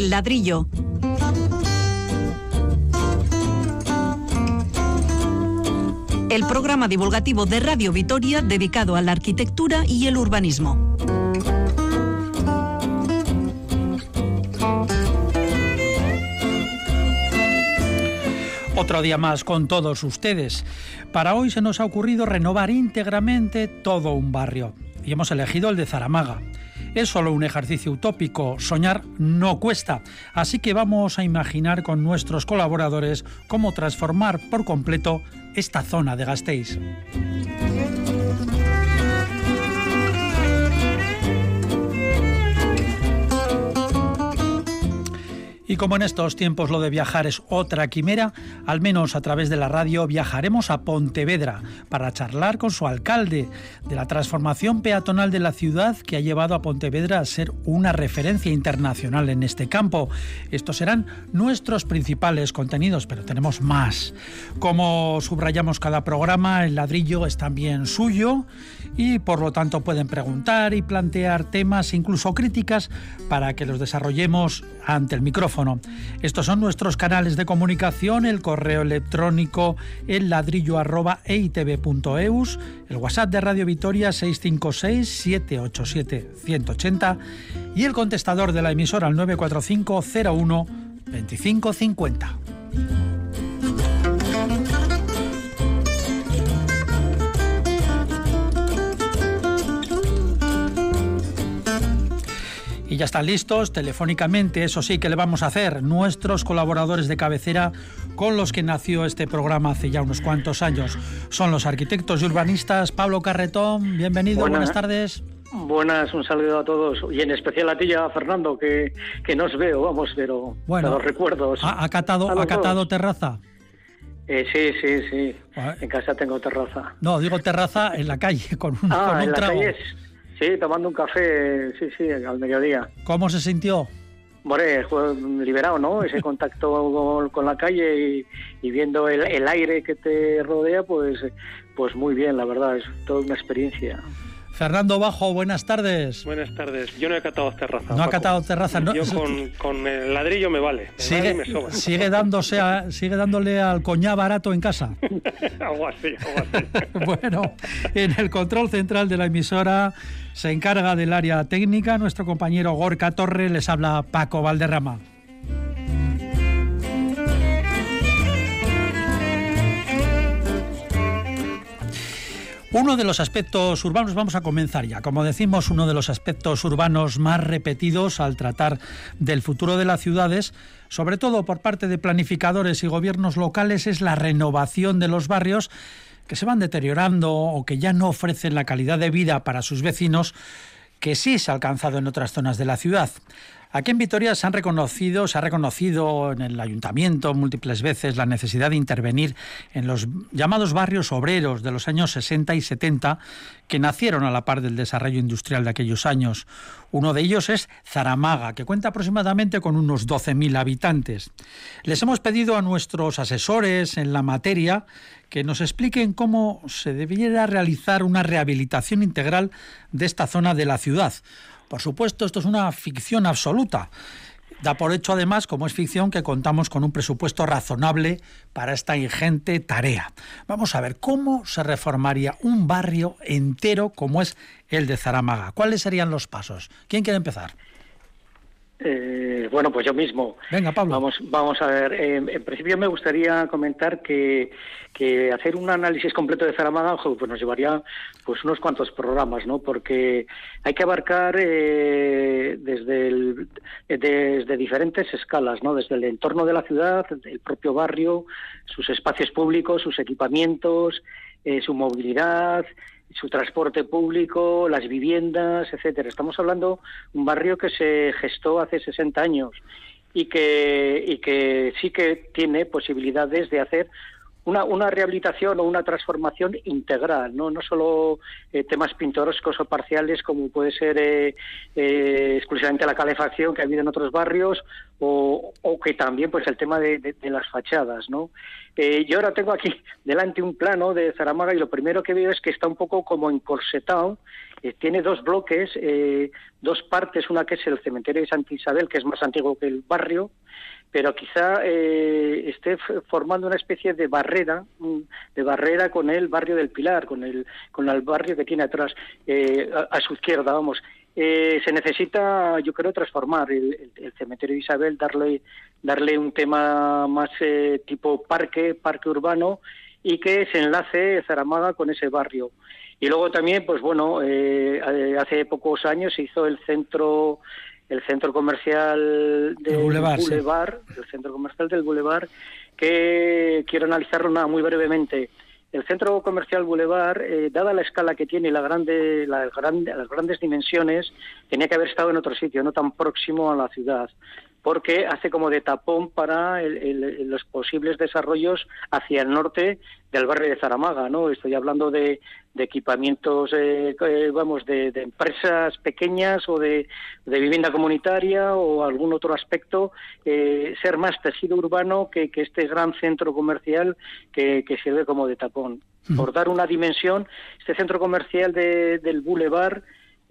El ladrillo. El programa divulgativo de Radio Vitoria dedicado a la arquitectura y el urbanismo. Otro día más con todos ustedes. Para hoy se nos ha ocurrido renovar íntegramente todo un barrio y hemos elegido el de Zaramaga. Es solo un ejercicio utópico, soñar no cuesta, así que vamos a imaginar con nuestros colaboradores cómo transformar por completo esta zona de Gasteiz. Y como en estos tiempos lo de viajar es otra quimera, al menos a través de la radio viajaremos a Pontevedra para charlar con su alcalde de la transformación peatonal de la ciudad que ha llevado a Pontevedra a ser una referencia internacional en este campo. Estos serán nuestros principales contenidos, pero tenemos más. Como subrayamos cada programa, el ladrillo es también suyo y por lo tanto pueden preguntar y plantear temas, incluso críticas, para que los desarrollemos ante el micrófono estos son nuestros canales de comunicación, el correo electrónico el el WhatsApp de Radio Vitoria 656-787-180 y el contestador de la emisora al 945 01 2550. Ya están listos telefónicamente, eso sí que le vamos a hacer, nuestros colaboradores de cabecera con los que nació este programa hace ya unos cuantos años. Son los arquitectos y urbanistas. Pablo Carretón, bienvenido, buenas, tardes. Buenas, un saludo a todos y en especial a ti a Fernando, que, que no os veo, vamos, pero bueno, los recuerdos. ¿Ha, catado, ¿ha catado terraza? Eh, sí, sí, sí. En casa tengo terraza. No, digo terraza en la calle, con un, ah, con en La calle Sí, tomando un café, sí, sí, al mediodía. ¿Cómo se sintió? Bueno, liberado, ¿no? Ese contacto con, la calle y, viendo el, el, aire que te rodea, pues, pues muy bien, la verdad, es toda una experiencia. Fernando Bajo, buenas tardes. Buenas tardes. Yo no he catado terraza. No ha catado terraza. No. Yo con, el ladrillo me vale. sigue, me sobra. sigue, dándose sigue dándole al coñá barato en casa. algo así, algo así. bueno, en el control central de la emisora se encarga del área técnica nuestro compañero Gorka Torre. Les habla Paco Valderrama. Uno de los aspectos urbanos, vamos a comenzar ya, como decimos, uno de los aspectos urbanos más repetidos al tratar del futuro de las ciudades, sobre todo por parte de planificadores y gobiernos locales, es la renovación de los barrios que se van deteriorando o que ya no ofrecen la calidad de vida para sus vecinos que sí se ha alcanzado en otras zonas de la ciudad. Aquí en Vitoria se han reconocido, se ha reconocido en el ayuntamiento múltiples veces la necesidad de intervenir en los llamados barrios obreros de los años 60 y 70 que nacieron a la par del desarrollo industrial de aquellos años. Uno de ellos es Zaramaga, que cuenta aproximadamente con unos 12.000 habitantes. Les hemos pedido a nuestros asesores en la materia que nos expliquen cómo se debiera realizar una rehabilitación integral de esta zona de la ciudad. Por supuesto, esto es una ficción absoluta. Da por hecho, además, como es ficción, que contamos con un presupuesto razonable para esta ingente tarea. Vamos a ver cómo se reformaría un barrio entero como es el de Zaramaga. ¿Cuáles serían los pasos? ¿Quién quiere empezar? Eh, bueno, pues yo mismo. Venga, Pablo. Vamos, vamos a ver. Eh, en principio me gustaría comentar que, que hacer un análisis completo de Zaramaga pues nos llevaría pues unos cuantos programas, ¿no? Porque hay que abarcar eh, desde, el, desde diferentes escalas, ¿no? Desde el entorno de la ciudad, el propio barrio, sus espacios públicos, sus equipamientos, su movilidad, su transporte público, las viviendas, etcétera. Estamos hablando de un barrio que se gestó hace 60 años y que, y que sí que tiene posibilidades de hacer una, una rehabilitación o una transformación integral, no, no solo eh, temas pintorescos o parciales como puede ser eh, eh, exclusivamente la calefacción que ha habido en otros barrios o, o que también pues el tema de, las fachadas, ¿no? yo ahora tengo aquí delante un plano de Zaramaga y lo primero que veo es que está un poco como encorsetado tiene dos bloques, dos partes, una que es el cementerio de Santa Isabel, que es más antiguo que el barrio, pero quizá eh, esté formando una especie de barrera, de barrera con el barrio del Pilar, con el, con el barrio que tiene atrás, eh, a, su izquierda, vamos. Eh, se necesita, yo creo, transformar el, cementerio de Isabel, darle, darle un tema más tipo parque, parque urbano, y que se enlace Zaramaga con ese barrio. Y luego también, pues bueno, hace pocos años se hizo el centro el centro comercial del Boulevard, el centro comercial del Boulevard, que quiero analizarlo nada, muy brevemente. El centro comercial Boulevard, eh, dada la escala que tiene y la grande, la las grandes dimensiones, tenía que haber estado en otro sitio, no tan próximo a la ciudad porque hace como de tapón para los posibles desarrollos hacia el norte del barrio de Zaramaga, ¿no? Estoy hablando de, equipamientos, eh, eh, vamos, de, empresas pequeñas o de, vivienda comunitaria o algún otro aspecto, eh, ser más tejido urbano que, este gran centro comercial que, sirve como de tapón. Por dar una dimensión, este centro comercial del Boulevard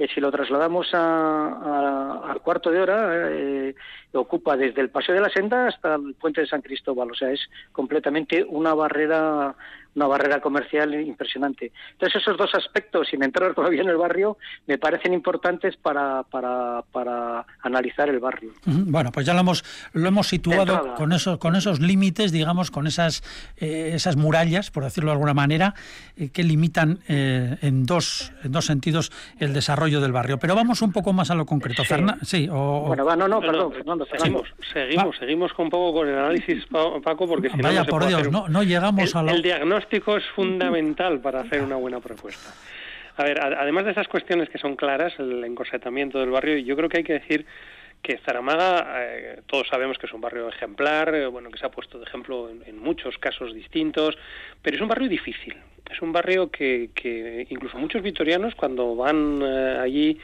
si lo trasladamos a, cuarto de hora, eh, ocupa desde el Paseo de la Senda hasta el Puente de San Cristóbal. O sea, es completamente una barrera una barrera comercial impresionante. Entonces, esos dos aspectos, sin entrar todavía en el barrio, me parecen importantes para, para, para analizar el barrio. Bueno, pues ya lo hemos, lo hemos situado con esos, con esos límites, digamos, con esas, eh, esas murallas, por decirlo de alguna manera, eh, que limitan eh, en, dos, en dos sentidos el desarrollo del barrio. Pero vamos un poco más a lo concreto. Sí, Bueno, no, no, perdón, Fernando. Seguimos, seguimos, seguimos con un poco con el análisis, Paco, porque si Vaya, por Dios, no, no llegamos a lo... El diagnóstico es fundamental para hacer una buena propuesta. A ver, además de esas cuestiones que son claras, el encorsetamiento del barrio, yo creo que hay que decir que Zaramaga, eh, todos sabemos que es un barrio ejemplar, eh, bueno, que se ha puesto de ejemplo en, muchos casos distintos, pero es un barrio difícil. Es un barrio que, que incluso muchos vitorianos cuando van eh, allí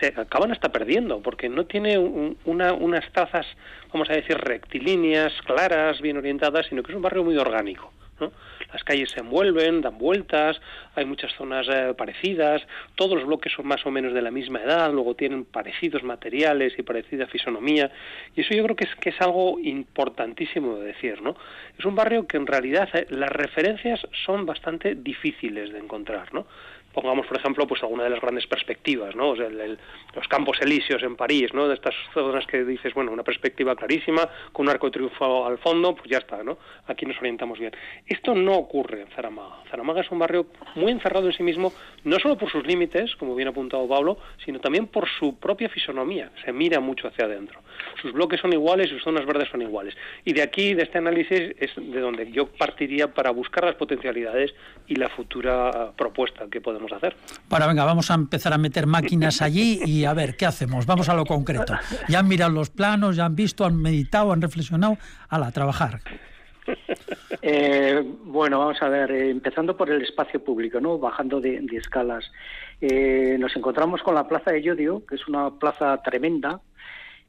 se acaban hasta perdiendo, porque no tiene una, unas trazas, vamos a decir, rectilíneas, claras, bien orientadas, sino que es un barrio muy orgánico. ¿No? las calles se envuelven, dan vueltas, hay muchas zonas eh, parecidas, todos los bloques son más o menos de la misma edad, luego tienen parecidos materiales y parecida fisonomía, y eso yo creo que es, que es algo importantísimo de decir, ¿no? Es un barrio que en realidad eh, las referencias son bastante difíciles de encontrar, ¿no? Pongamos por ejemplo pues alguna de las grandes perspectivas no los campos elíseos en París no de estas zonas que dices bueno una perspectiva clarísima con un arco de triunfo al fondo pues ya está no aquí nos orientamos bien. Esto no ocurre en Zaramaga. Zaramaga es un barrio muy encerrado en sí mismo no solo por sus límites como bien ha apuntado Pablo sino también por su propia fisonomía. Se mira mucho hacia adentro. Sus bloques son iguales sus zonas verdes son iguales. Y de aquí de este análisis es de donde yo partiría para buscar las potencialidades y la futura propuesta que podemos hacer. Bueno, venga, vamos a empezar a meter máquinas allí y a ver, ¿qué hacemos? Vamos a lo concreto. Ya han mirado los planos, ya han visto, han meditado, han reflexionado. A trabajar. Eh, bueno, vamos a ver, eh, empezando por el espacio público, ¿no? Bajando de, escalas. Eh, nos encontramos con la Plaza de Yodio, que es una plaza tremenda,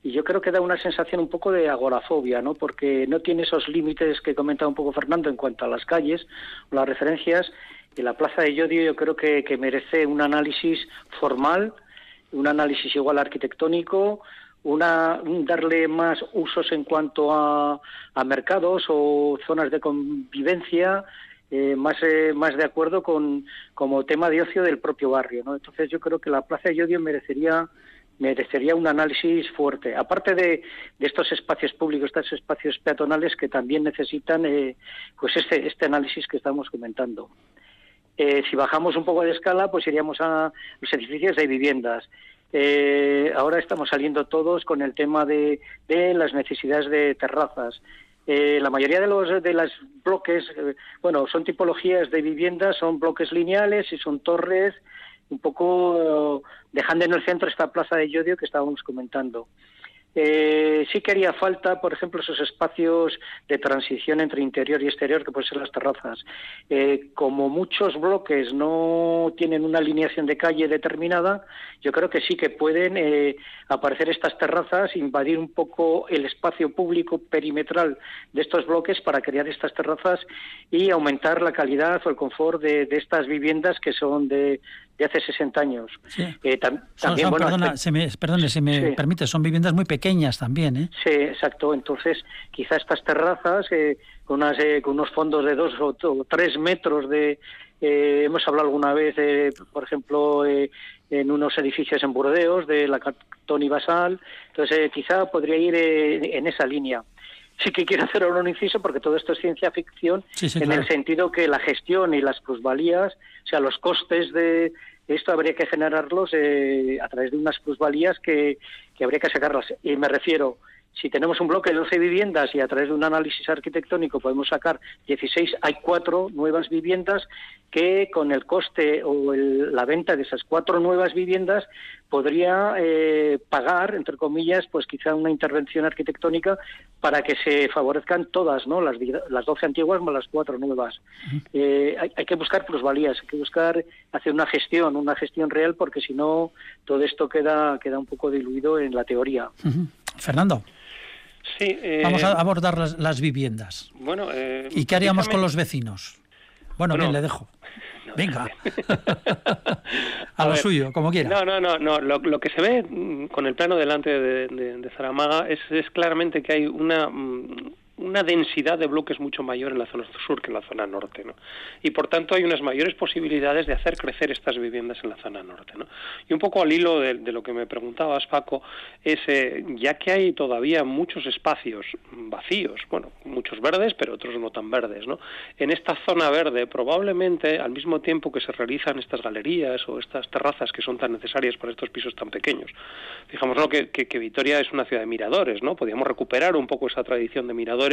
y yo creo que da una sensación un poco de agorafobia, ¿no? Porque no tiene esos límites que comentaba un poco Fernando en cuanto a las calles o las referencias y la Plaza de Yodio yo creo que, merece un análisis formal, un análisis igual arquitectónico, una, darle más usos en cuanto a, mercados o zonas de convivencia, eh, más, eh, más de acuerdo con como tema de ocio del propio barrio. Entonces yo creo que la Plaza de Yodio merecería merecería un análisis fuerte. Aparte de, estos espacios públicos, estos espacios peatonales que también necesitan eh, pues este, este análisis que estamos comentando. Eh, si bajamos un poco de escala, pues iríamos a los edificios de viviendas. Eh, ahora estamos saliendo todos con el tema de, las necesidades de terrazas. Eh, la mayoría de los de los bloques, bueno, son tipologías de viviendas, son bloques lineales y son torres, un poco dejando en el centro esta plaza de Yodio que estábamos comentando. Eh, sí que haría falta, por ejemplo, esos espacios de transición entre interior y exterior, que pueden ser las terrazas. Eh, como muchos bloques no tienen una alineación de calle determinada, yo creo que sí que pueden eh, aparecer estas terrazas, invadir un poco el espacio público perimetral de estos bloques para crear estas terrazas y aumentar la calidad o el confort de, de estas viviendas que son de, de hace 60 años. Eh, también, perdona, se me, perdone, si me permite, son viviendas muy pequeñas también, ¿eh? Sí, exacto. Entonces, quizá estas terrazas eh, con, unas, eh, con unos fondos de dos o, tres metros de... hemos hablado alguna vez, por ejemplo, en unos edificios en Burdeos, de la Tony Basal. Entonces, quizá podría ir en esa línea sí que quiero hacer un inciso porque todo esto es ciencia ficción en el sentido que la gestión y las plusvalías, o sea, los costes de esto habría que generarlos eh, a través de unas plusvalías que, que habría que sacarlas. Y me refiero, si tenemos un bloque de 12 viviendas y a través de un análisis arquitectónico podemos sacar 16, hay cuatro nuevas viviendas que con el coste o la venta de esas cuatro nuevas viviendas podría eh, pagar, entre comillas, pues quizá una intervención arquitectónica para que se favorezcan todas, ¿no? Las, las 12 antiguas más las cuatro nuevas. Eh, hay, que buscar plusvalías, hay que buscar hacer una gestión, una gestión real, porque si no todo esto queda, queda un poco diluido en la teoría. Fernando. Sí, eh, Vamos a abordar las, viviendas. Bueno, eh, ¿Y qué haríamos con los vecinos? Bueno, bien, le dejo. Venga. a, lo suyo, como quiera. No, no, no. no. Lo, que se ve mm, con el plano delante de, de, Zaramaga es, es, claramente que hay una mm, una densidad de bloques mucho mayor en la zona sur que en la zona norte, ¿no? Y por tanto hay unas mayores posibilidades de hacer crecer estas viviendas en la zona norte, ¿no? Y un poco al hilo de, lo que me preguntabas, Paco, es eh, ya que hay todavía muchos espacios vacíos, bueno, muchos verdes, pero otros no tan verdes, ¿no? En esta zona verde, probablemente al mismo tiempo que se realizan estas galerías o estas terrazas que son tan necesarias para estos pisos tan pequeños, fijamos que, que, que Vitoria es una ciudad de miradores, ¿no? Podríamos recuperar un poco esa tradición de miradores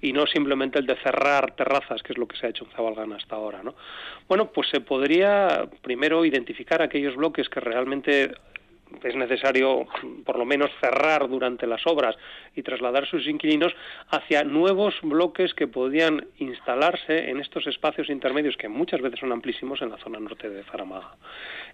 y no simplemente el de cerrar terrazas, que es lo que se ha hecho en Zabalgana hasta ahora. ¿no? Bueno, pues se podría primero identificar aquellos bloques que realmente es necesario por lo menos cerrar durante las obras y trasladar sus inquilinos hacia nuevos bloques que podían instalarse en estos espacios intermedios que muchas veces son amplísimos en la zona norte de Zaramaga.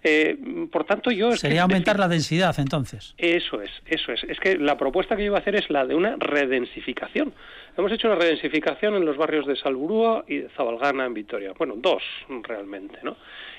Eh, por tanto, yo sería aumentar la densidad entonces. Eso es, eso es. Es que la propuesta que yo iba a hacer es la de una redensificación. Hemos hecho una redensificación en los barrios de Salburúa y de Zabalgana en Vitoria. Bueno, dos realmente, ¿no?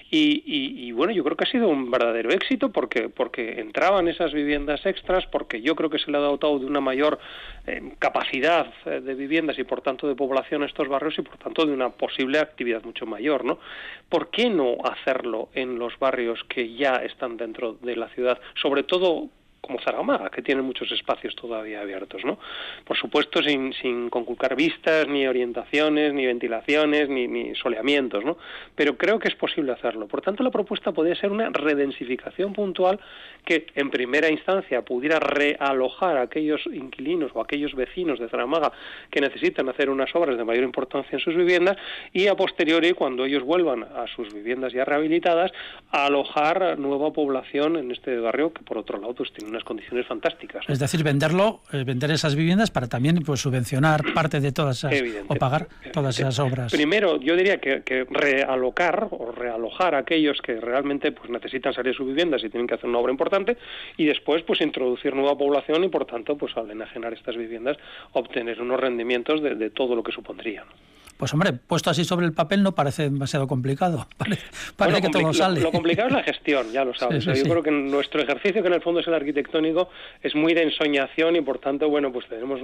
Y, bueno, yo creo que ha sido un verdadero éxito porque, porque entraban esas viviendas extras, porque yo creo que se le ha dotado de una mayor eh, capacidad eh, de viviendas y por tanto de población a estos barrios y por tanto de una posible actividad mucho mayor, ¿no? ¿Por qué no hacerlo en los barrios que ya están dentro de la ciudad? Sobre todo como Zaramaga, que tiene muchos espacios todavía abiertos, ¿no? Por supuesto, sin, sin conculcar vistas, ni orientaciones, ni ventilaciones, ni, soleamientos, ¿no? Pero creo que es posible hacerlo. Por tanto, la propuesta podría ser una redensificación puntual que, en primera instancia, pudiera realojar a aquellos inquilinos o aquellos vecinos de Zaramaga que necesitan hacer unas obras de mayor importancia en sus viviendas y, a posteriori, cuando ellos vuelvan a sus viviendas ya rehabilitadas, alojar nueva población en este barrio que, por otro lado, pues tiene unas condiciones fantásticas. Es decir, venderlo, eh, vender esas viviendas para también pues subvencionar parte de todas esas o pagar todas esas obras. Primero, yo diría que, realocar o realojar a aquellos que realmente pues necesitan salir de sus viviendas y tienen que hacer una obra importante y después pues introducir nueva población y por tanto pues al enajenar estas viviendas obtener unos rendimientos de, de todo lo que supondría. Pues hombre, puesto así sobre el papel no parece demasiado complicado. Parece, que todo sale. Lo, complicado es la gestión, ya lo sabes. yo creo que nuestro ejercicio, que en el fondo es el arquitectónico, es muy de ensoñación y por tanto, bueno, pues tenemos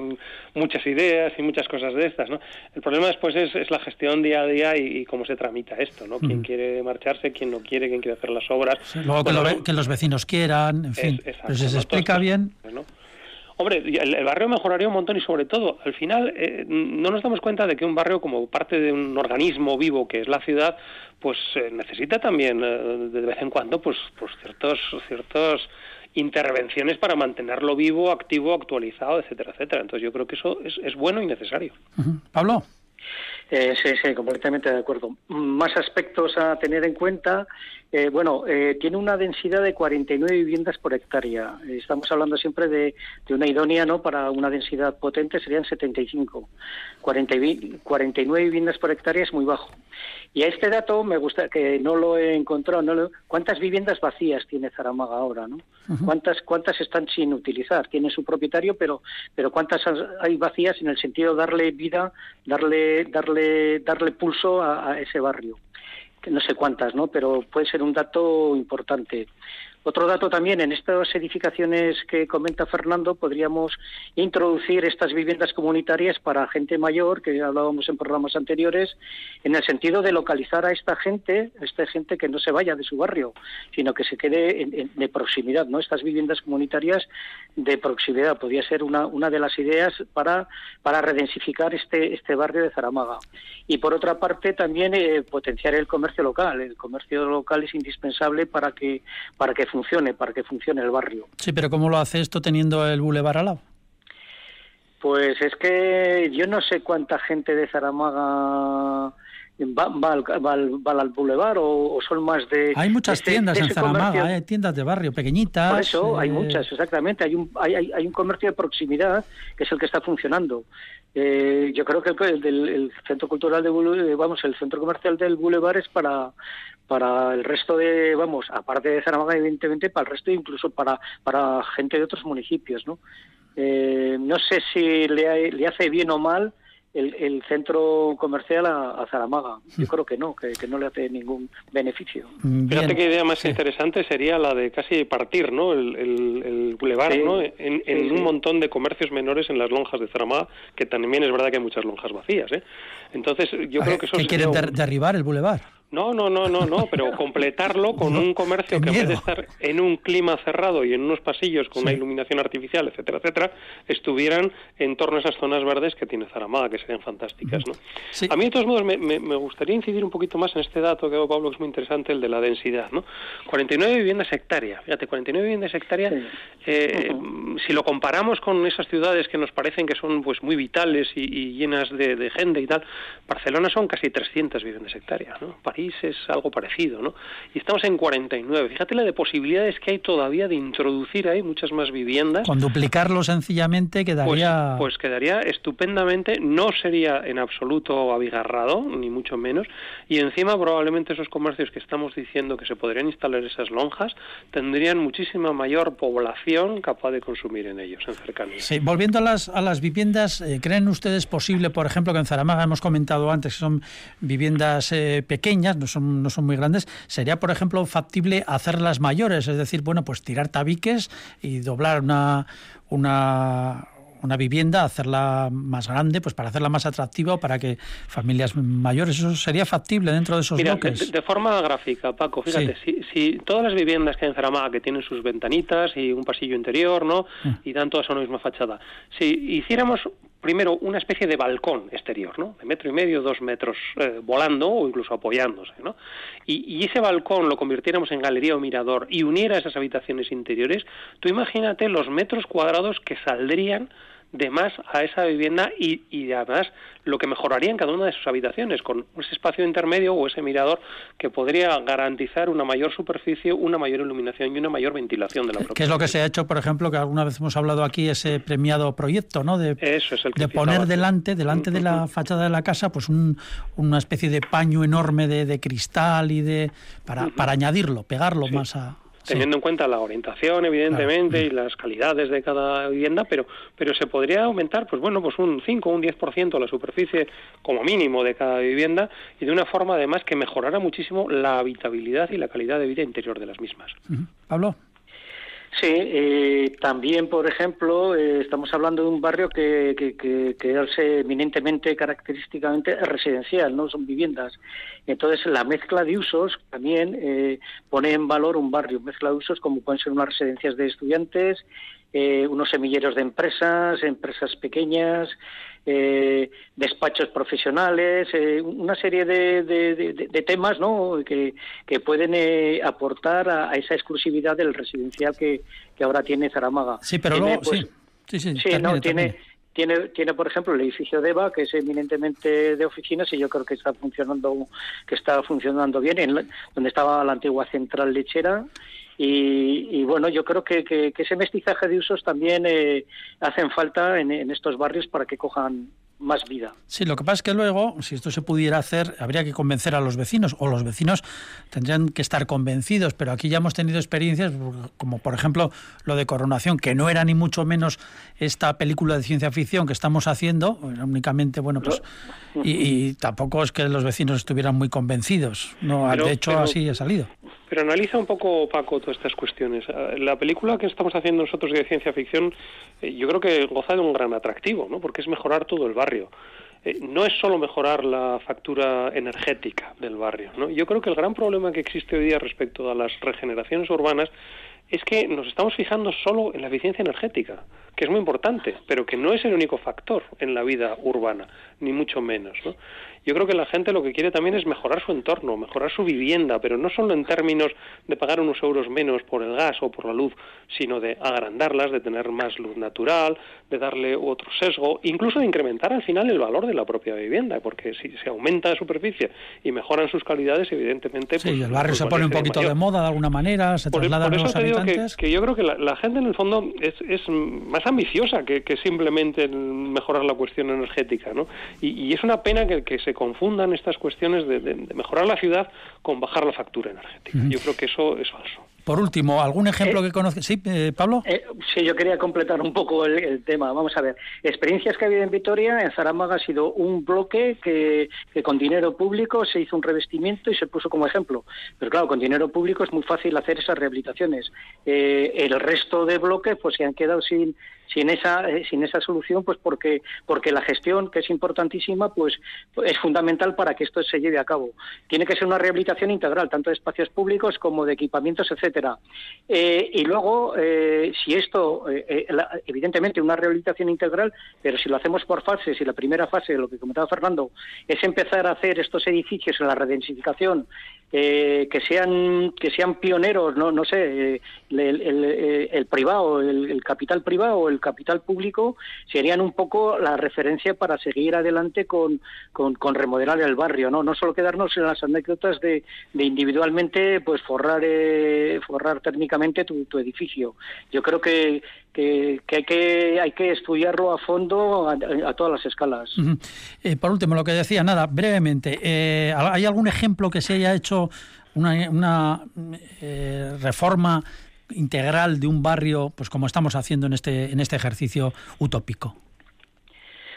muchas ideas y muchas cosas de estas, ¿no? El problema después es, la gestión día a día y, cómo se tramita esto, ¿no? Quién mm. quiere marcharse, quién no quiere, quién quiere hacer las obras. luego que, los vecinos quieran, en fin. pero si se explica bien... Hombre, el, barrio mejoraría un montón y sobre todo, al final, eh, no nos damos cuenta de que un barrio como parte de un organismo vivo que es la ciudad, pues eh, necesita también eh, de vez en cuando pues, pues ciertos, ciertos intervenciones para mantenerlo vivo, activo, actualizado, etcétera, etcétera. Entonces yo creo que eso es, es bueno y necesario. Pablo. Eh, sí, sí, completamente de acuerdo. Más aspectos a tener en cuenta. Eh, bueno, eh, tiene una densidad de 49 viviendas por hectárea. Estamos hablando siempre de, una idónea, ¿no? Para una densidad potente serían 75. 49 viviendas por hectárea es muy bajo. Y a este dato me gusta que no lo he encontrado. No ¿Cuántas viviendas vacías tiene Zaramaga ahora, no? ¿Cuántas cuántas están sin utilizar? Tiene su propietario, pero pero cuántas hay vacías en el sentido de darle vida, darle darle darle pulso a, a ese barrio no sé cuántas, ¿no? Pero puede ser un dato importante. Otro dato también, en estas edificaciones que comenta Fernando, podríamos introducir estas viviendas comunitarias para gente mayor, que hablábamos en programas anteriores, en el sentido de localizar a esta gente, a esta gente que no se vaya de su barrio, sino que se quede de proximidad, ¿no? Estas viviendas comunitarias de proximidad podría ser una, una de las ideas para, para redensificar este, este barrio de Zaramaga. Y por otra parte, también eh, potenciar el comercio local. El comercio local es indispensable para que, para que funcione, para que funcione el barrio. Sí, pero ¿cómo lo hace esto teniendo el bulevar al lado? Pues es que yo no sé cuánta gente de Zaramaga va, va, al, bulevar o, son más de... Hay muchas este, tiendas en Zaramaga, hay tiendas de barrio pequeñitas. Por eso, hay eh, muchas, exactamente. Hay un, hay, hay, un comercio de proximidad que es el que está funcionando. Eh, yo creo que el, el, centro cultural de vamos, el centro comercial del bulevar es para para el resto de, vamos, aparte de Zaramaga, evidentemente, para el resto, incluso para, para gente de otros municipios, ¿no? Eh, no sé si le, le hace bien o mal el, centro comercial a, Zaramaga. Yo creo que no, que, no le hace ningún beneficio. Fíjate qué idea más interesante sería la de casi partir ¿no? el, el, bulevar ¿no? en, un montón de comercios menores en las lonjas de Zaramaga, que también es verdad que hay muchas lonjas vacías. ¿eh? Entonces, yo creo que eso ¿Qué quieren derribar el bulevar? No, no, no, no, no, pero completarlo con un comercio que en vez de estar en un clima cerrado y en unos pasillos con una iluminación artificial, etcétera, etcétera, estuvieran en torno a esas zonas verdes que tiene Zaramaga, que serían fantásticas, ¿no? A mí, de todos modos, me, me, gustaría incidir un poquito más en este dato que Pablo, que es muy interesante, el de la densidad, ¿no? 49 viviendas hectáreas, fíjate, 49 viviendas hectáreas, eh, si lo comparamos con esas ciudades que nos parecen que son pues muy vitales y, llenas de, de, gente y tal, Barcelona son casi 300 viviendas hectáreas, ¿no? París es algo parecido, ¿no? Y estamos en 49. Fíjate la de posibilidades que hay todavía de introducir ahí muchas más viviendas. Con duplicarlo sencillamente quedaría... Pues, pues quedaría estupendamente, no sería en absoluto abigarrado, ni mucho menos, y encima probablemente esos comercios que estamos diciendo que se podrían instalar esas lonjas tendrían muchísima mayor población capaz de consumir en ellos, en cercanía. Sí, volviendo a las, a las viviendas, eh, ¿creen ustedes posible, por ejemplo, que en Zaramaga hemos comentado antes que son viviendas eh, pequeñas, no son, no son muy grandes, sería, por ejemplo, factible hacerlas mayores, es decir, bueno, pues tirar tabiques y doblar una, una, una vivienda, hacerla más grande, pues para hacerla más atractiva o para que familias mayores, eso sería factible dentro de esos bloques. De, forma gráfica, Paco, fíjate, si, si, todas las viviendas que hay en Zaramaga que tienen sus ventanitas y un pasillo interior, ¿no? Mm. Y dan todas a una misma fachada, si hiciéramos primero una especie de balcón exterior, ¿no? De metro y medio, dos metros, eh, volando o incluso apoyándose, ¿no? Y, y, ese balcón lo convirtiéramos en galería o mirador y uniera esas habitaciones interiores, tú imagínate los metros cuadrados que saldrían de más a esa vivienda y, y además lo que mejoraría en cada una de sus habitaciones con ese espacio intermedio o ese mirador que podría garantizar una mayor superficie, una mayor iluminación y una mayor ventilación de la propiedad. Que es lo que se ha hecho, por ejemplo, que alguna vez hemos hablado aquí, ese premiado proyecto, ¿no? De, Eso es el de poner delante, delante de la fachada de la casa, pues una especie de paño enorme de, cristal y de para, para añadirlo, pegarlo más a teniendo en cuenta la orientación, evidentemente, y las calidades de cada vivienda, pero, pero se podría aumentar, pues bueno, pues un 5 o un 10% la superficie como mínimo de cada vivienda y de una forma además que mejorara muchísimo la habitabilidad y la calidad de vida interior de las mismas. Pablo. Sí, eh, también, por ejemplo, eh, estamos hablando de un barrio que, que, que, es eminentemente, característicamente residencial, ¿no? Son viviendas. Entonces, la mezcla de usos también eh, pone en valor un barrio, mezcla de usos como pueden ser unas residencias de estudiantes, eh, unos semilleros de empresas, empresas pequeñas, eh, despachos profesionales, eh, una serie de, de, temas ¿no? que, que pueden eh, aportar a, esa exclusividad del residencial que, que ahora tiene Zaramaga. Sí, pero luego, pues, sí, sí, sí, no, tiene, tiene, tiene por ejemplo, el edificio de EVA, que es eminentemente de oficinas y yo creo que está funcionando, que está funcionando bien, en donde estaba la antigua central lechera. Y, bueno, yo creo que, que, ese mestizaje de usos también eh, hacen falta en, en estos barrios para que cojan más vida. Sí, lo que pasa es que luego, si esto se pudiera hacer, habría que convencer a los vecinos, o los vecinos tendrían que estar convencidos, pero aquí ya hemos tenido experiencias, como por ejemplo lo de Coronación, que no era ni mucho menos esta película de ciencia ficción que estamos haciendo, únicamente, bueno, pues, y, tampoco es que los vecinos estuvieran muy convencidos, no, de hecho así ha salido. Pero analiza un poco, Paco, todas estas cuestiones. La película que estamos haciendo nosotros de ciencia ficción, eh, yo creo que goza de un gran atractivo, ¿no? Porque es mejorar todo el barrio. Eh, no es solo mejorar la factura energética del barrio, ¿no? Yo creo que el gran problema que existe hoy día respecto a las regeneraciones urbanas es que nos estamos fijando solo en la eficiencia energética, que es muy importante, pero que no es el único factor en la vida urbana, ni mucho menos. ¿no? Yo creo que la gente lo que quiere también es mejorar su entorno, mejorar su vivienda, pero no solo en términos de pagar unos euros menos por el gas o por la luz, sino de agrandarlas, de tener más luz natural, de darle otro sesgo, incluso de incrementar al final el valor de la propia vivienda, porque si se aumenta la superficie y mejoran sus calidades, evidentemente... Sí, pues, el barrio se pone un poquito de moda de alguna manera, se trasladan los habitantes. Que, yo creo que la, gente en el fondo es, es más ambiciosa que, simplemente mejorar la cuestión energética, ¿no? Y, es una pena que, que se confundan estas cuestiones de, mejorar la ciudad con bajar la factura energética. Yo creo que eso es falso. Por último, ¿algún ejemplo eh, que conoces? Sí, eh, Pablo. Eh, sí, yo quería completar un poco el, tema. Vamos a ver. Experiencias que ha habido en Vitoria, en Zaramaga ha sido un bloque que, que, con dinero público se hizo un revestimiento y se puso como ejemplo. Pero claro, con dinero público es muy fácil hacer esas rehabilitaciones. el resto de bloques pues se han quedado sin sin esa eh, sin esa solución pues porque porque la gestión que es importantísima pues es fundamental para que esto se lleve a cabo tiene que ser una rehabilitación integral tanto de espacios públicos como de equipamientos etcétera eh, y luego eh, si esto evidentemente una rehabilitación integral pero si lo hacemos por fases y la primera fase lo que comentaba Fernando es empezar a hacer estos edificios en la redensificación que sean que sean pioneros no no sé el, privado el, capital privado el capital público serían un poco la referencia para seguir adelante con, con, remodelar el barrio, ¿no? No solo quedarnos en las anécdotas de, individualmente pues forrar eh, forrar térmicamente tu, edificio. Yo creo que, que, hay que hay que estudiarlo a fondo a, todas las escalas. Eh, por último, lo que decía, nada, brevemente, eh, ¿hay algún ejemplo que se haya hecho una, una reforma integral de un barrio, pues como estamos haciendo en este, en este ejercicio utópico?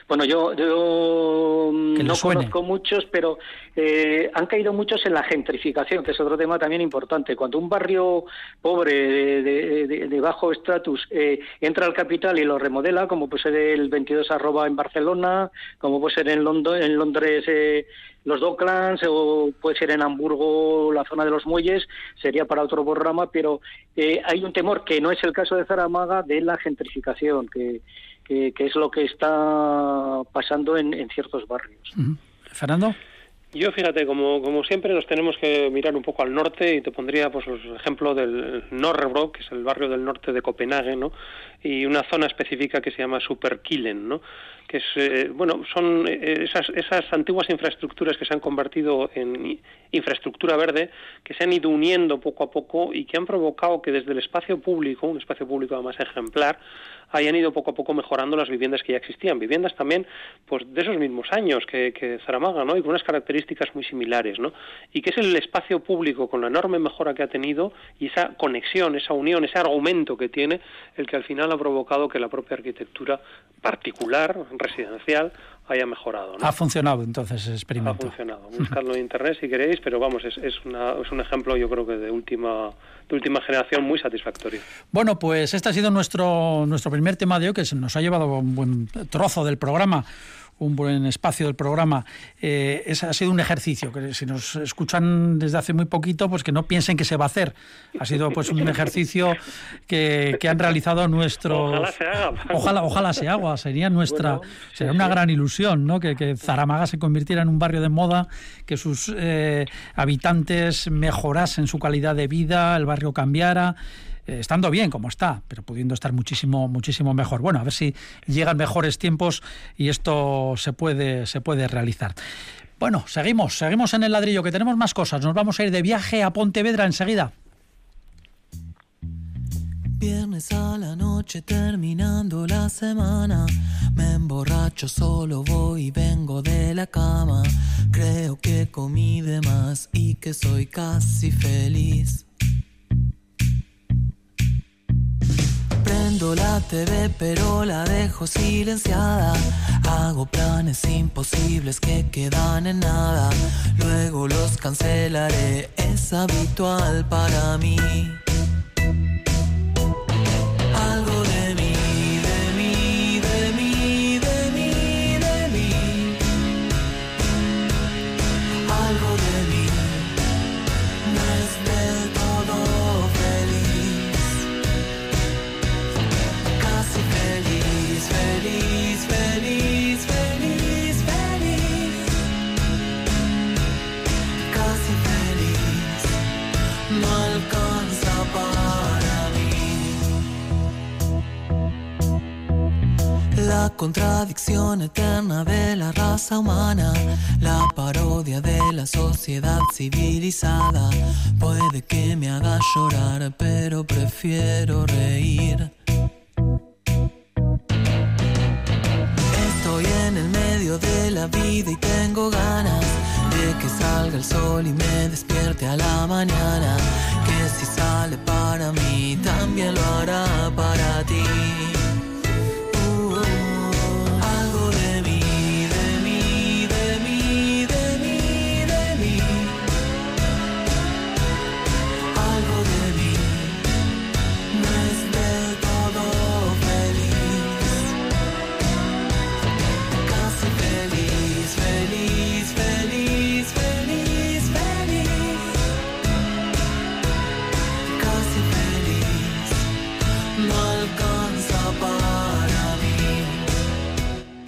Bueno, yo, yo no conozco muchos, pero eh, han caído muchos en la gentrificación, que es otro tema también importante. Cuando un barrio pobre, de, bajo estatus, eh, entra al capital y lo remodela, como puede ser el 22 arroba en Barcelona, como puede ser en, Londres, en Londres eh, los Docklands, o puede ser en Hamburgo la zona de los muelles, sería para otro programa, pero hay un temor que no es el caso de Zaramaga de la gentrificación, que que, es lo que está pasando en, ciertos barrios. Fernando. Yo fíjate, como, como siempre nos tenemos que mirar un poco al norte y te pondría pues el ejemplo del Norrebro, que es el barrio del norte de Copenhague, ¿no? Y una zona específica que se llama Superkilen, ¿no? Que es, eh, bueno, son eh, esas, esas antiguas infraestructuras que se han convertido en infraestructura verde, que se han ido uniendo poco a poco y que han provocado que desde el espacio público, un espacio público además ejemplar, hayan ido poco a poco mejorando las viviendas que ya existían, viviendas también pues de esos mismos años que, que Zaramaga, ¿no? Y con unas características muy similares, ¿no? Y que es el espacio público con la enorme mejora que ha tenido y esa conexión, esa unión, ese argumento que tiene, el que al final ha provocado que la propia arquitectura particular, residencial, haya mejorado. Ha funcionado entonces ese experimento. Ha funcionado. Buscadlo en internet si queréis, pero vamos, es, es, una, es un ejemplo yo creo que de última, de última generación muy satisfactorio. Bueno, pues este ha sido nuestro, nuestro primer tema de hoy, que se nos ha llevado un buen trozo del programa un buen espacio del programa. Eh, ha sido un ejercicio que si nos escuchan desde hace muy poquito, pues que no piensen que se va a hacer. Ha sido pues un ejercicio que, han realizado nuestros. Ojalá se haga. Ojalá, ojalá se haga. Sería nuestra, sería una gran ilusión, ¿no? Que, que, Zaramaga se convirtiera en un barrio de moda, que sus eh, habitantes mejorasen su calidad de vida, el barrio cambiara. Eh, estando bien como está, pero pudiendo estar muchísimo, muchísimo mejor. Bueno, a ver si llegan mejores tiempos y esto se puede, se puede realizar. Bueno, seguimos, seguimos en el ladrillo, que tenemos más cosas. Nos vamos a ir de viaje a Pontevedra enseguida. Viernes a la noche terminando la semana. Me emborracho, solo voy y vengo de la cama. Creo que comí de más y que soy casi feliz. Prendo la TV pero la dejo silenciada. Hago planes imposibles que quedan en nada. Luego los cancelaré, es habitual para mí. Contradicción eterna de la raza humana, la parodia de la sociedad civilizada. Puede que me haga llorar, pero prefiero reír. Estoy en el medio de la vida y tengo ganas de que salga el sol y me despierte a la mañana. Que si sale para mí, también lo hará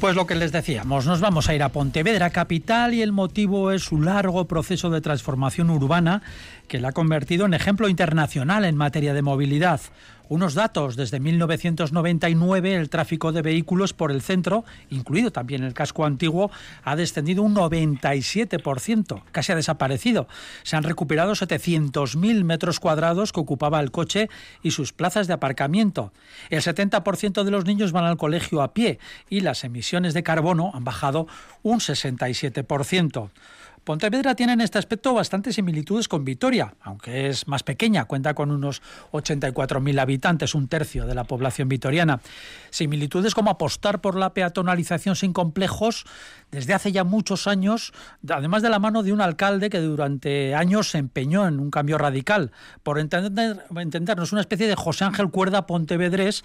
Pues lo que les decíamos, nos vamos a ir a Pontevedra capital y el motivo es su largo proceso de transformación urbana que la ha convertido en ejemplo internacional en materia de movilidad. Unos datos, desde 1999 el tráfico de vehículos por el centro, incluido también el casco antiguo, ha descendido un 97%, casi ha desaparecido. Se han recuperado 700.000 metros cuadrados que ocupaba el coche y sus plazas de aparcamiento. El 70% de los niños van al colegio a pie y las emisiones de carbono han bajado un 67%. Pontevedra tiene en este aspecto bastantes similitudes con Vitoria, aunque es más pequeña, cuenta con unos 84.000 habitantes, un tercio de la población vitoriana. Similitudes como apostar por la peatonalización sin complejos desde hace ya muchos años, además de la mano de un alcalde que durante años se empeñó en un cambio radical, por entender, entendernos, una especie de José Ángel Cuerda Pontevedrés,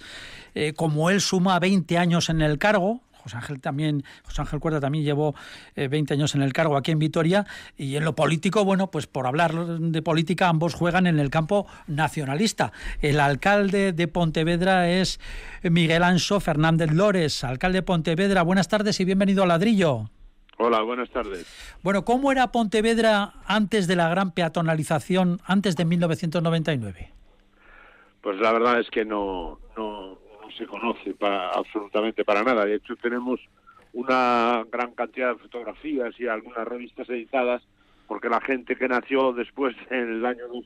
eh, como él suma 20 años en el cargo, José Ángel también, José Ángel Cuerda también llevó 20 eh, años en el cargo aquí en Vitoria y en lo político, bueno, pues por hablar de política ambos juegan en el campo nacionalista. El alcalde de Pontevedra es Miguel Anso Fernández Lores, alcalde de Pontevedra. Buenas tardes y bienvenido a Ladrillo. Hola, buenas tardes. Bueno, ¿cómo era Pontevedra antes de la gran peatonalización, antes de 1999? Pues la verdad es que no, no, se conoce absolutamente para nada. De hecho, tenemos una gran cantidad de fotografías y algunas revistas editadas porque la gente que nació después en el año 2000